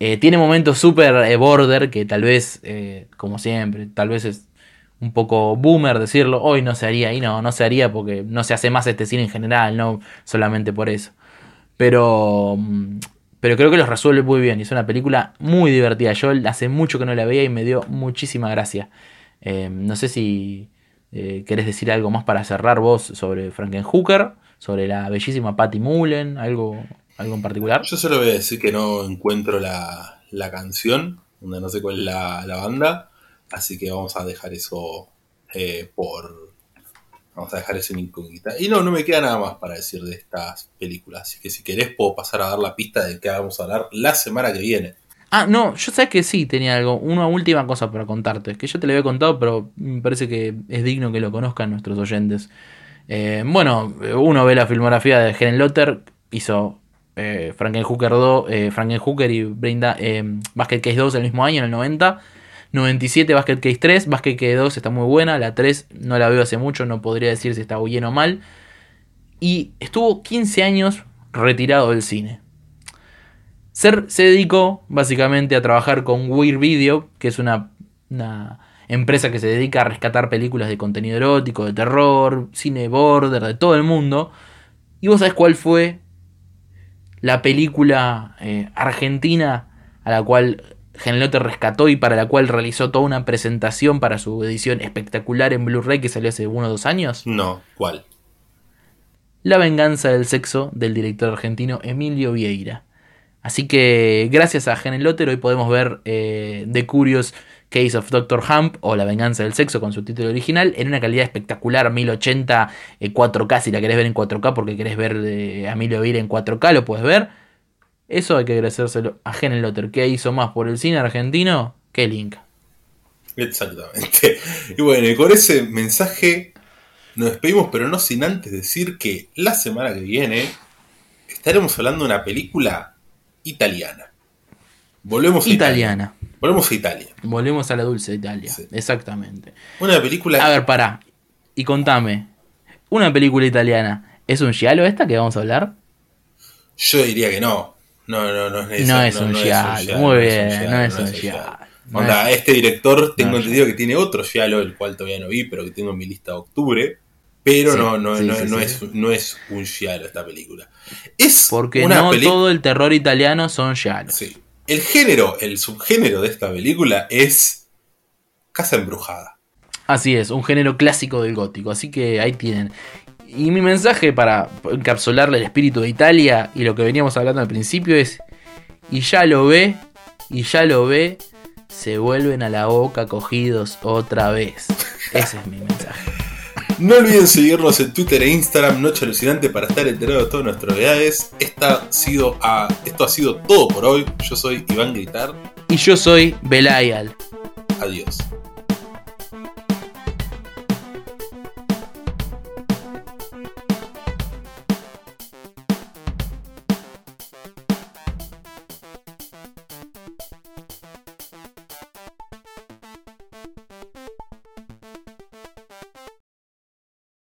Eh, tiene momentos súper border que tal vez, como siempre, tal vez es un poco boomer decirlo, hoy no se haría, y no, no se haría porque no se hace más este cine en general, no solamente por eso. Pero, mm, pero creo que los resuelve muy bien y es una película muy divertida. Yo hace mucho que no la veía y me dio muchísima gracia. no sé si eh, ¿Querés decir algo más para cerrar vos sobre Frankenhooker? Sobre la bellísima Patty Mullen, algo, algo en particular.
Yo solo voy a decir que no encuentro la, canción, donde no sé cuál es la, banda, así que vamos a dejar eso eh, por... Vamos a dejar eso en incógnita. Y no, no me queda nada más para decir de estas películas. Así que si querés puedo pasar a dar la pista de qué vamos a hablar la semana que viene.
Ah, no, yo sé que sí tenía algo, una última cosa para contarte, que yo te lo había contado, pero me parece que es digno que lo conozcan nuestros oyentes. Eh, bueno, uno ve la filmografía de Helen Lotter, hizo eh, Frankenhooker 2, eh, Frankenhooker y Brinda eh, Basket Case 2 el mismo año, en el 90. 97 Basket Case 3, Basket Case 2 está muy buena, la 3 no la veo hace mucho, no podría decir si está bien o mal. Y estuvo 15 años retirado del cine. Ser se dedicó básicamente a trabajar con Weird Video, que es una, empresa que se dedica a rescatar películas de contenido erótico, de terror, cine border, de todo el mundo. ¿Y vos sabés cuál fue la película eh, argentina a la cual Genelote rescató y para la cual realizó toda una presentación para su edición espectacular en Blu-ray que salió hace uno o dos años?
No, ¿cuál?
La venganza del sexo del director argentino Emilio Vieira. Así que gracias a Helen Lotter hoy podemos ver eh, The Curious Case of Dr. Hump o La venganza del sexo con su título original en una calidad espectacular 1080 4K si la querés ver en 4K porque querés ver de Emilio Vir en 4K lo puedes ver. Eso hay que agradecérselo a Lotter que hizo más por el cine argentino que Link.
Exactamente. Y bueno, y con ese mensaje nos despedimos, pero no sin antes decir que la semana que viene estaremos hablando de una película italiana. Volvemos a
Italiana.
Volvemos a Italia.
Volvemos a la dulce Italia. Exactamente.
Una película.
A ver, pará. Y contame. Una película italiana. ¿Es un giallo esta que vamos a hablar?
Yo diría que no. No, no, no es
No es, un, giallo. Muy bien, no es un.
Onda, este director tengo entendido que tiene otro giallo, el cual todavía no vi, pero que tengo en mi lista de octubre. Pero no, no, no, es, no es un giallo esta película. Es
Porque no todo el terror italiano son giallos.
Sí. El género, el subgénero de esta película es Casa Embrujada.
Así es, un género clásico del gótico. Así que ahí tienen. Y mi mensaje para encapsularle el espíritu de Italia y lo que veníamos hablando al principio es, y ya lo ve, y ya lo ve, se vuelven a la boca cogidos otra vez. Ese es mi mensaje.
No olviden seguirnos en Twitter e Instagram, Noche Alucinante, para estar enterado de todas nuestras novedades. Esta ha sido esto ha sido todo por hoy. Yo soy Iván Gritar.
Y yo soy Belayal.
Adiós.